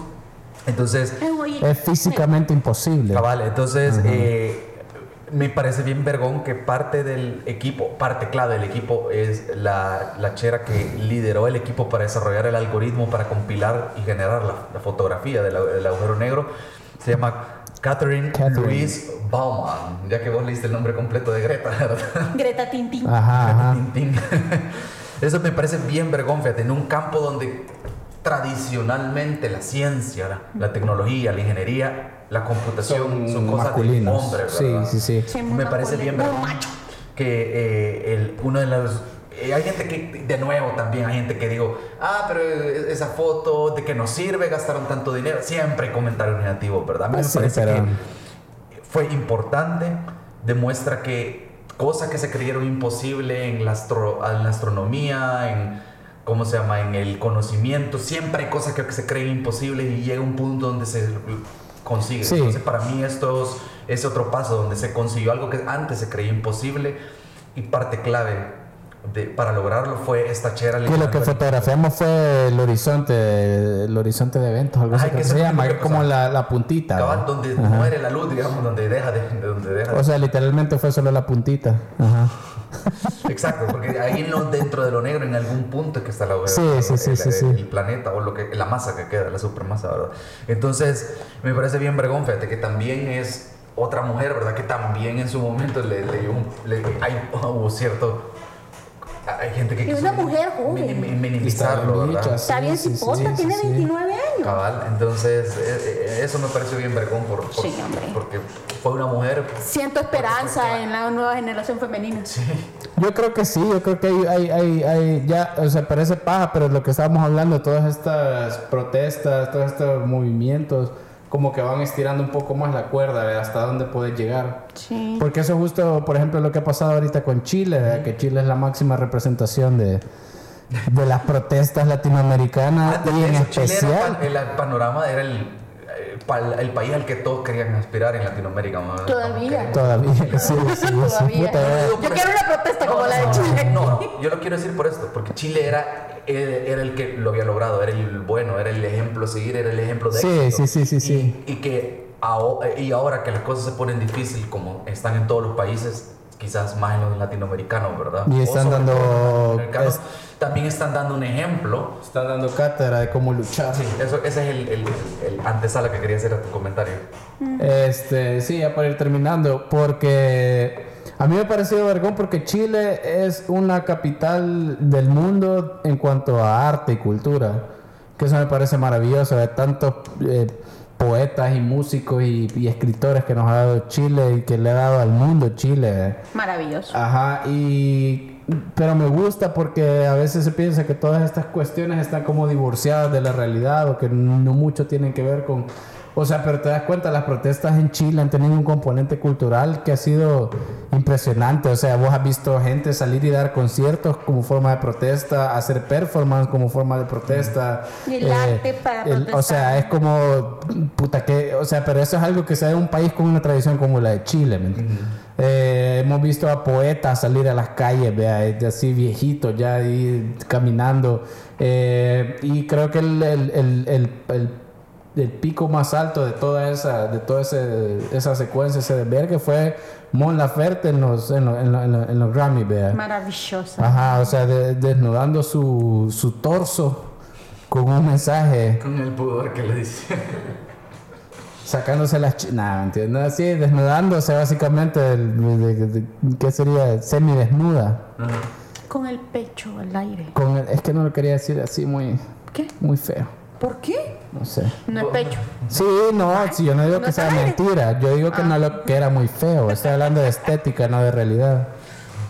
Speaker 2: Entonces,
Speaker 4: Es
Speaker 3: físicamente imposible
Speaker 2: Cabal, entonces eh, me parece bien vergón que parte del equipo, parte clave del equipo es la, la chera que lideró el equipo para desarrollar el algoritmo para compilar y generar la, la fotografía del, del agujero negro. Se llama Catherine,
Speaker 3: Catherine.
Speaker 2: Louise Bauman, ya que vos leíste el nombre completo de Greta, ¿verdad?
Speaker 4: Greta Tintín.
Speaker 3: ajá ajá
Speaker 2: Tintín. Eso me parece bien vergón, fíjate, en un campo donde tradicionalmente la ciencia, la, la tecnología, la ingeniería, la computación son, cosas
Speaker 3: masculinos
Speaker 2: de hombres,
Speaker 3: sí
Speaker 2: ¿verdad?
Speaker 3: sí sí
Speaker 4: Sí,
Speaker 2: Me parece bien
Speaker 4: macho.
Speaker 2: que eh, el, uno de los... eh, hay gente que, de nuevo también, hay gente que digo, ah, pero eh, esa foto, ¿de qué nos sirve? Gastaron tanto dinero. Siempre hay comentarios negativos, ¿verdad? A mí me
Speaker 3: sí,
Speaker 2: parece
Speaker 3: pero-
Speaker 2: que fue importante, demuestra que cosas que se creyeron imposible en la, astro- en la astronomía, en, ¿cómo se llama?, en el conocimiento, siempre hay cosas que se creen imposibles y llega un punto donde se consigue.
Speaker 3: Sí.
Speaker 2: Entonces, para mí esto es, es otro paso donde se consiguió algo que antes se creía imposible y parte clave. De- para lograrlo fue esta chera.
Speaker 3: Que lo que fotografiamos fue el horizonte, el horizonte de eventos, algo así que se llama,
Speaker 2: es
Speaker 3: que como la, la puntita.
Speaker 2: Cabal, donde
Speaker 3: Ajá.
Speaker 2: muere la luz, digamos, donde deja de, de donde deja de-
Speaker 3: O sea, literalmente fue solo la puntita. Ajá.
Speaker 2: Exacto, porque ahí en lo- dentro de lo negro, en algún punto es que está la
Speaker 3: Sí, sí, sí,
Speaker 2: el,
Speaker 3: sí,
Speaker 2: el planeta o lo que, la masa que queda, la supermasa, ¿verdad? Entonces, me parece bien vergón, fíjate, que también es otra mujer, ¿verdad? Que también en su momento le, le un- le- hay, hubo cierto... Hay gente que
Speaker 4: Y una mujer joven.
Speaker 2: minimizarlo,
Speaker 3: bien
Speaker 2: ¿verdad?
Speaker 4: Está
Speaker 3: Sí,
Speaker 4: bien
Speaker 3: sí, sí,
Speaker 4: cipota,
Speaker 3: sí,
Speaker 4: tiene
Speaker 3: sí.
Speaker 4: 29 años.
Speaker 2: Cabal, entonces eh, eh, eso me pareció bien vergón por, por-
Speaker 4: Sí, hombre.
Speaker 2: porque fue una mujer
Speaker 4: Siento esperanza en la nueva generación femenina.
Speaker 3: Yo creo que sí, yo creo que hay, hay, hay, hay- ya, o sea, parece paja, pero lo que estábamos hablando, todas estas protestas, todos estos movimientos, como que van estirando un poco más la cuerda, ¿verdad? hasta dónde puedes llegar.
Speaker 4: Sí.
Speaker 3: Porque eso es justo, por ejemplo, lo que ha pasado ahorita con Chile, ¿verdad? que Chile es la máxima representación de, de las protestas latinoamericanas
Speaker 2: Antes
Speaker 3: y en
Speaker 2: eso, Chile era
Speaker 3: especial...
Speaker 2: pa- el, panorama era el, eh, el país al que todos querían aspirar en Latinoamérica. ¿no?
Speaker 4: Todavía.
Speaker 3: Todavía, sí, sí, sí,
Speaker 4: Todavía.
Speaker 3: puta, ¿verdad?
Speaker 4: Yo quiero una protesta como la de Chile.
Speaker 2: No, no, yo lo quiero decir por esto, porque Chile era, era, el que lo había logrado, era el bueno, era el ejemplo a seguir, era el ejemplo de
Speaker 3: Sí,
Speaker 2: éxito.
Speaker 3: sí, sí, sí,
Speaker 2: Y-
Speaker 3: sí.
Speaker 2: Y, que aho- y ahora que las cosas se ponen difíciles, como están en todos los países, quizás más en los latinoamericanos, ¿verdad?
Speaker 3: Y están dando- es-
Speaker 2: también están dando un ejemplo
Speaker 3: Están dando cátedra de cómo luchar.
Speaker 2: Sí, eso, ese es el, el, el antesala que quería hacer a tu comentario.
Speaker 3: Este, sí, ya para ir terminando, porque a mí me ha parecido vergón porque Chile es una capital del mundo en cuanto a arte y cultura, que eso me parece maravilloso, de tantos eh, poetas y músicos y, y escritores que nos ha dado Chile y que le ha dado al mundo Chile.
Speaker 4: Maravilloso.
Speaker 3: Ajá, y pero me gusta porque a veces se piensa que todas estas cuestiones están como divorciadas de la realidad o que no mucho tienen que ver con o sea, pero te das cuenta, las protestas en Chile han tenido un componente cultural que ha sido impresionante. O sea, vos has visto gente salir y dar conciertos como forma de protesta, hacer performance como forma de protesta.
Speaker 4: Y el arte para
Speaker 3: el- O sea, es como, puta que, o sea, pero eso es algo que se da en un país con una tradición como la de Chile, ¿me entiendes? Eh, hemos visto a poetas salir a las calles, vea, eh, así viejitos ya ahí caminando. Eh, y creo que el, el, el, el- pico más alto de toda esa, de toda ese- esa secuencia, ese desvergue fue Mon Laferte en los, en los, en los, en los- en los Grammy, vea.
Speaker 4: Maravillosa.
Speaker 3: Ajá, o sea, de- desnudando su, su torso con un mensaje,
Speaker 2: Con el pudor que le dice.
Speaker 3: sacándose las chi- Nah, ¿entiendes? Así, desnudándose básicamente, de, de- de- ¿qué sería? Semidesnuda.
Speaker 4: Con el pecho al aire.
Speaker 3: Con el- es que no lo quería decir así muy,
Speaker 4: ¿Qué?
Speaker 3: muy feo,
Speaker 4: ¿Por qué?
Speaker 3: No sé.
Speaker 4: No es pecho.
Speaker 3: Sí, no, sí, yo no digo
Speaker 4: no
Speaker 3: que sea mentira, yo digo que no lo que era muy feo, estoy hablando de estética, no de realidad.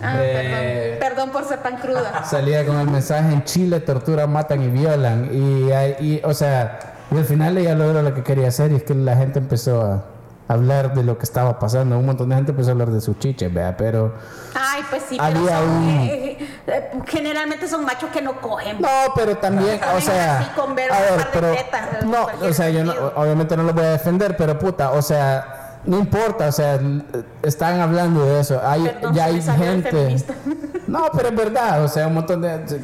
Speaker 4: Ah,
Speaker 3: Eh,
Speaker 4: perdón. Perdón por ser tan cruda.
Speaker 3: salía con el mensaje en Chile torturan, matan y violan y, hay- y, o sea y al final ella logró lo que quería hacer y es que la gente empezó a hablar de lo que estaba pasando. Un montón de gente empezó a hablar de sus chiches vea pero
Speaker 4: Ay, pues sí, pero son,
Speaker 3: un-
Speaker 4: eh, eh, generalmente son machos que no cogen.
Speaker 3: no pero también o sea
Speaker 4: así con ver
Speaker 3: a
Speaker 4: un
Speaker 3: ver
Speaker 4: de tetas,
Speaker 3: no o sea yo no- obviamente no lo voy a defender pero puta o sea no importa o sea están hablando de eso. Hay
Speaker 4: Perdón,
Speaker 3: ya hay gente. no pero es verdad o sea un montón de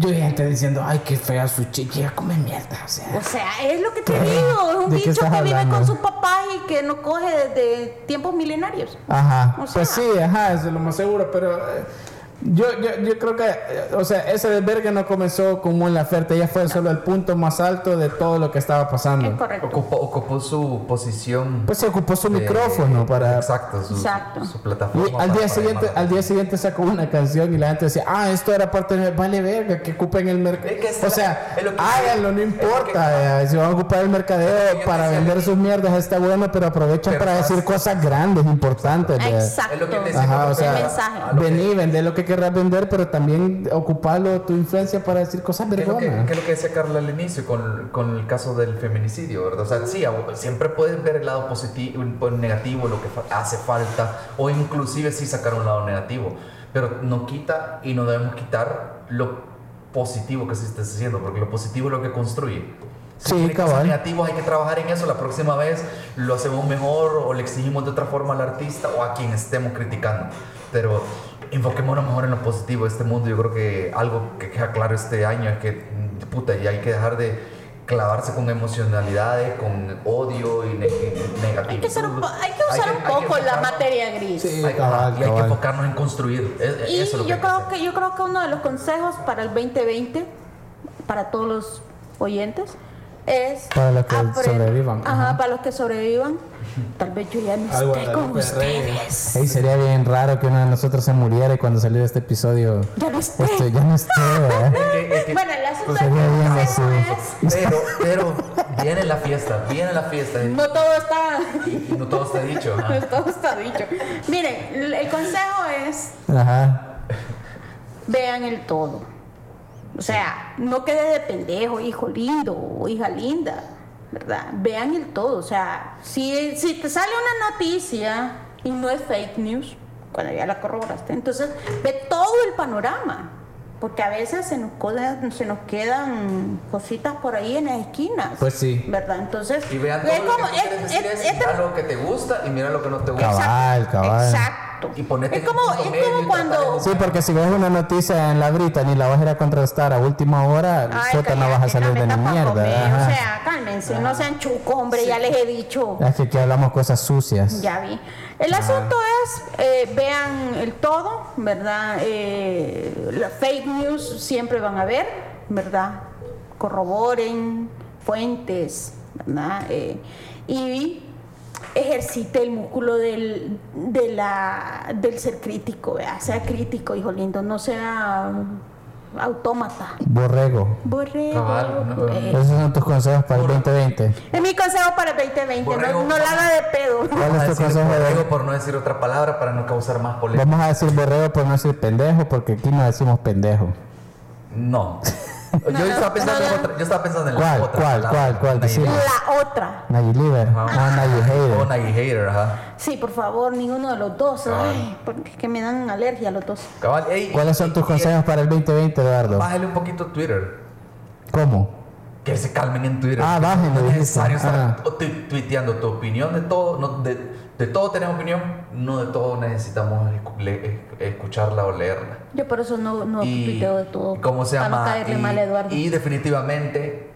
Speaker 3: yo vi gente diciendo ay qué fea su chicha come mierda o sea
Speaker 4: O sea, es lo que te
Speaker 3: ¿Qué?
Speaker 4: digo. Es un
Speaker 3: ¿De qué
Speaker 4: bicho que vive con su papá y que no coge desde tiempos milenarios.
Speaker 3: Ajá,
Speaker 4: O sea-
Speaker 3: pues sí, ajá, eso es lo más seguro, pero eh, yo, yo, yo creo que, eh, o sea, ese desvergue no comenzó con Mon Laferte, ella fue solo el punto más alto de todo lo que estaba
Speaker 4: Es
Speaker 3: pasando.
Speaker 4: correcto.
Speaker 2: Ocupó, ocupó su posición.
Speaker 3: Pues se ocupó su
Speaker 2: de-
Speaker 3: micrófono para...
Speaker 2: Exacto, su,
Speaker 4: Exacto.
Speaker 2: su
Speaker 3: Y
Speaker 2: plataforma.
Speaker 3: al
Speaker 2: para-
Speaker 3: día
Speaker 2: para
Speaker 3: siguiente, al día siguiente sacó una canción y la gente decía, ah, esto era parte de vale verga, que ocupen el mercado.
Speaker 2: Es que es
Speaker 3: O sea,
Speaker 2: es lo
Speaker 3: háganlo, no
Speaker 2: es lo que-
Speaker 3: importa. eh, si van a ocupar el
Speaker 2: Es
Speaker 3: mercadeo para vender sus mierdas, está bueno, pero aprovechan
Speaker 2: Pero
Speaker 3: para decir cosas grandes, importantes.
Speaker 4: Exacto.
Speaker 2: Es lo que
Speaker 3: Ajá, o sea,
Speaker 4: El mensaje.
Speaker 3: vení, vender lo que querrás vender, pero también ocuparlo tu influencia para decir cosas
Speaker 2: ¿Qué es, lo que, qué es lo que decía Carla al inicio con, con el caso del feminicidio, verdad? O sea, sí, siempre puedes ver el lado positivo, el negativo, lo que hace falta, o inclusive sí sacar un lado negativo, pero no quita y no debemos quitar lo positivo que se está haciendo, porque lo positivo es lo que construye. Si
Speaker 3: Sí, cabal.
Speaker 2: negativas hay que trabajar en eso, la próxima vez lo hacemos mejor o le exigimos de otra forma al artista o a quien estemos criticando. Pero enfoquémonos mejor en lo positivo de este mundo. Yo creo que algo que queda claro este año es que, puta, ya hay que dejar de clavarse con emocionalidades, con odio y, ne- y negatividad.
Speaker 4: Hay que, ser un po- hay que usar
Speaker 2: Hay que-
Speaker 4: un poco la materia gris.
Speaker 3: Sí,
Speaker 2: Hay,
Speaker 3: cabal,
Speaker 2: y hay que enfocarnos en construir. Es-
Speaker 4: Y
Speaker 2: eso es lo que
Speaker 4: yo creo que yo creo que uno de los consejos para el 2020 para todos los oyentes es
Speaker 3: Para los que sobrevivan.
Speaker 4: Ajá,
Speaker 3: Ajá.
Speaker 4: para los que sobrevivan. Tal vez yo ya no esté con ustedes.
Speaker 3: Ey, sería bien raro que uno de nosotros se muriera y cuando saliera este episodio
Speaker 4: Ya no esté.
Speaker 3: este, ya no esté, ¿verdad?
Speaker 2: Es que- es que-
Speaker 4: Bueno, el asunto
Speaker 3: Pues sería bien así.
Speaker 2: pero, pero viene la fiesta, viene la fiesta. y-
Speaker 4: no todo está
Speaker 2: Y no todo está dicho.
Speaker 4: no todo está dicho. Miren, el el consejo es
Speaker 3: Ajá.
Speaker 4: vean el todo. O sea, no quede de pendejo, hijo lindo o hija linda, ¿verdad? Vean el todo. O sea, si, si te sale una noticia y no es fake news, cuando ya la corroboraste, entonces ve todo el panorama. Porque a veces se nos, quedan, se nos quedan cositas por ahí en las esquinas.
Speaker 3: Pues sí.
Speaker 4: ¿Verdad? Entonces,
Speaker 2: Y vean
Speaker 4: es
Speaker 2: todo lo
Speaker 4: como-
Speaker 2: que
Speaker 4: es-
Speaker 2: decir
Speaker 4: es-
Speaker 2: es,
Speaker 4: este-
Speaker 2: mira lo que te gusta y mira lo que no te gusta.
Speaker 3: Cabal, cabal.
Speaker 4: Exacto.
Speaker 2: Y ponete
Speaker 4: es como, es
Speaker 2: medio
Speaker 4: como cuando...
Speaker 2: de-
Speaker 3: Sí, porque si ves una noticia en la brita ni la vas a ir a contrastar a última hora, puta, no vas a salir de
Speaker 4: tampoco
Speaker 3: mierda. ajá.
Speaker 4: O sea, cálmense, no sean chucos, hombre, ya les he dicho.
Speaker 3: Es que aquí hablamos cosas sucias.
Speaker 4: Ya vi. El asunto es, eh, vean el todo, ¿verdad? Eh, las fake news siempre van a ver, ¿verdad? Corroboren fuentes, ¿verdad? Eh, y ejercite el músculo del, de la, del ser crítico, ¿verdad? Sea crítico, hijo lindo, no sea autómata.
Speaker 3: Borrego.
Speaker 4: Borrego.
Speaker 2: Cabal, no,
Speaker 4: eh.
Speaker 3: Esos son tus consejos para el 2020.
Speaker 4: Es mi consejo para el 2020,
Speaker 2: Borrego.
Speaker 4: no, no la haga de pedo.
Speaker 3: ¿Cuál
Speaker 2: Vamos a
Speaker 3: es tu
Speaker 2: decir
Speaker 3: consejo
Speaker 2: borrego por no decir otra palabra para no causar más polémica.
Speaker 3: Vamos a decir borrego por no decir pendejo, porque aquí no decimos pendejo.
Speaker 2: No. Yo, estaba pensando
Speaker 4: no,
Speaker 2: en otra, yo estaba pensando en la
Speaker 3: ¿Cuál,
Speaker 2: otra
Speaker 3: cuál, cuál, cuál?
Speaker 4: La otra.
Speaker 3: Nagy Liver. O Nagy
Speaker 2: O
Speaker 3: Hater.
Speaker 2: Nayib hater, ajá.
Speaker 4: Sí, por favor, ninguno de los dos. Ay, porque es que me dan alergia los dos.
Speaker 2: Cabal, ey,
Speaker 3: ¿Cuáles son tus consejos para el 2020, Eduardo?
Speaker 2: Bájale un poquito Twitter.
Speaker 3: ¿Cómo?
Speaker 2: Que se calmen en Twitter.
Speaker 3: Ah, bájenlo,
Speaker 2: No es necesario estar
Speaker 3: Ah.
Speaker 2: tu- tuiteando tu opinión de todo. No, de, de todo tenemos opinión, no de todo necesitamos escucharla o leerla.
Speaker 4: Yo por eso no, no
Speaker 2: y
Speaker 4: tuiteo de todo.
Speaker 2: ¿Cómo se
Speaker 4: para
Speaker 2: llama?
Speaker 4: no caerle
Speaker 2: y,
Speaker 4: mal a Eduardo.
Speaker 2: y definitivamente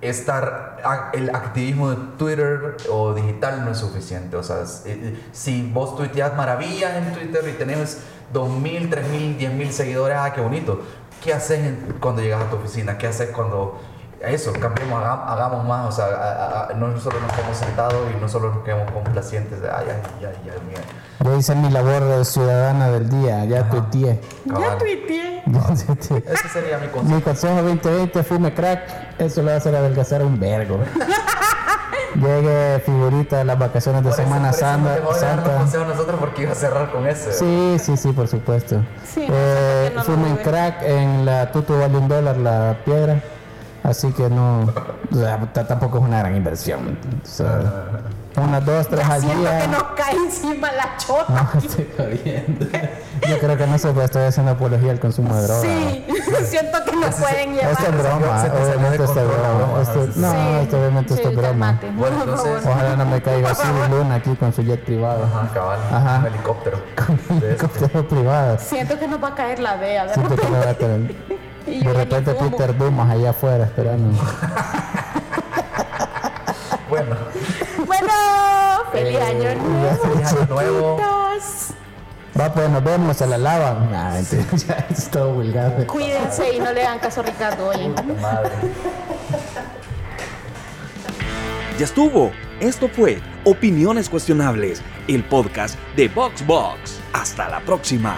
Speaker 2: estar el activismo de Twitter o digital no es suficiente. O sea, eh, si vos tuiteas maravillas en Twitter y tenés 2.000, 3.000, 10.000 seguidores, ah, qué bonito. ¿Qué haces cuando llegas a tu oficina? ¿Qué haces cuando... Eso, cambiemos, haga- hagamos más, o sea, a- a- no solo nos quedemos sentados y no solo nos quedemos complacientes de, ay, ay, ay, ay, mira.
Speaker 3: Yo hice mi labor ciudadana del día, ya tuiteé.
Speaker 4: Ya
Speaker 2: Cabal.
Speaker 4: tuiteé.
Speaker 3: Ya tuiteé.
Speaker 2: Ese sería mi consejo.
Speaker 3: Mi consejo 2020, fume crack, eso le va a hacer adelgazar un vergo. Llegue figurita de las vacaciones de
Speaker 2: Por eso-
Speaker 3: Semana
Speaker 2: por eso no
Speaker 3: Santa.
Speaker 2: te voy a dar los
Speaker 3: Santa.
Speaker 2: consejos nosotros porque iba a cerrar con ese.
Speaker 3: Sí, sí, sí, por supuesto.
Speaker 4: Sí, no
Speaker 3: eh,
Speaker 4: no
Speaker 3: fumen crack en la Tutu vale un dólar la piedra. Así que no, o sea, tampoco es una gran inversión. O sea, unas dos, tres
Speaker 4: Ya
Speaker 3: al
Speaker 4: siento
Speaker 3: día.
Speaker 4: que nos cae encima la chota.
Speaker 3: No, estoy jodiendo. Yo creo que no se puede, estoy haciendo apología al consumo de droga.
Speaker 4: Sí, siento que nos pueden llevar.
Speaker 3: Esto es broma, obviamente esto es broma. Esto- no,
Speaker 4: Sí,
Speaker 3: esto obviamente esto es broma.
Speaker 2: Bueno, entonces-.
Speaker 3: Ojalá no me caiga así Luna aquí con su jet privado.
Speaker 2: Ajá, cabal.
Speaker 3: Ajá.
Speaker 2: Un helicóptero. De este.
Speaker 3: Helicóptero privado.
Speaker 4: Siento que nos va a caer la DEA. De
Speaker 3: Siento que me va a
Speaker 4: repente. Y
Speaker 3: De repente. Peter Dumas allá afuera esperando.
Speaker 2: Bueno,
Speaker 4: Bueno, feliz año nuevo.
Speaker 2: feliz año nuevo.
Speaker 4: chiquitos.
Speaker 3: Va, pues nos vemos, se la lavan. Nah, mentira, ya es todo vulgar.
Speaker 4: Cuídense y no le hagan caso a Ricardo hoy.
Speaker 2: Madre.
Speaker 1: Ya estuvo. Esto fue Opiniones Cuestionables, el podcast de VoxBox. Hasta la próxima.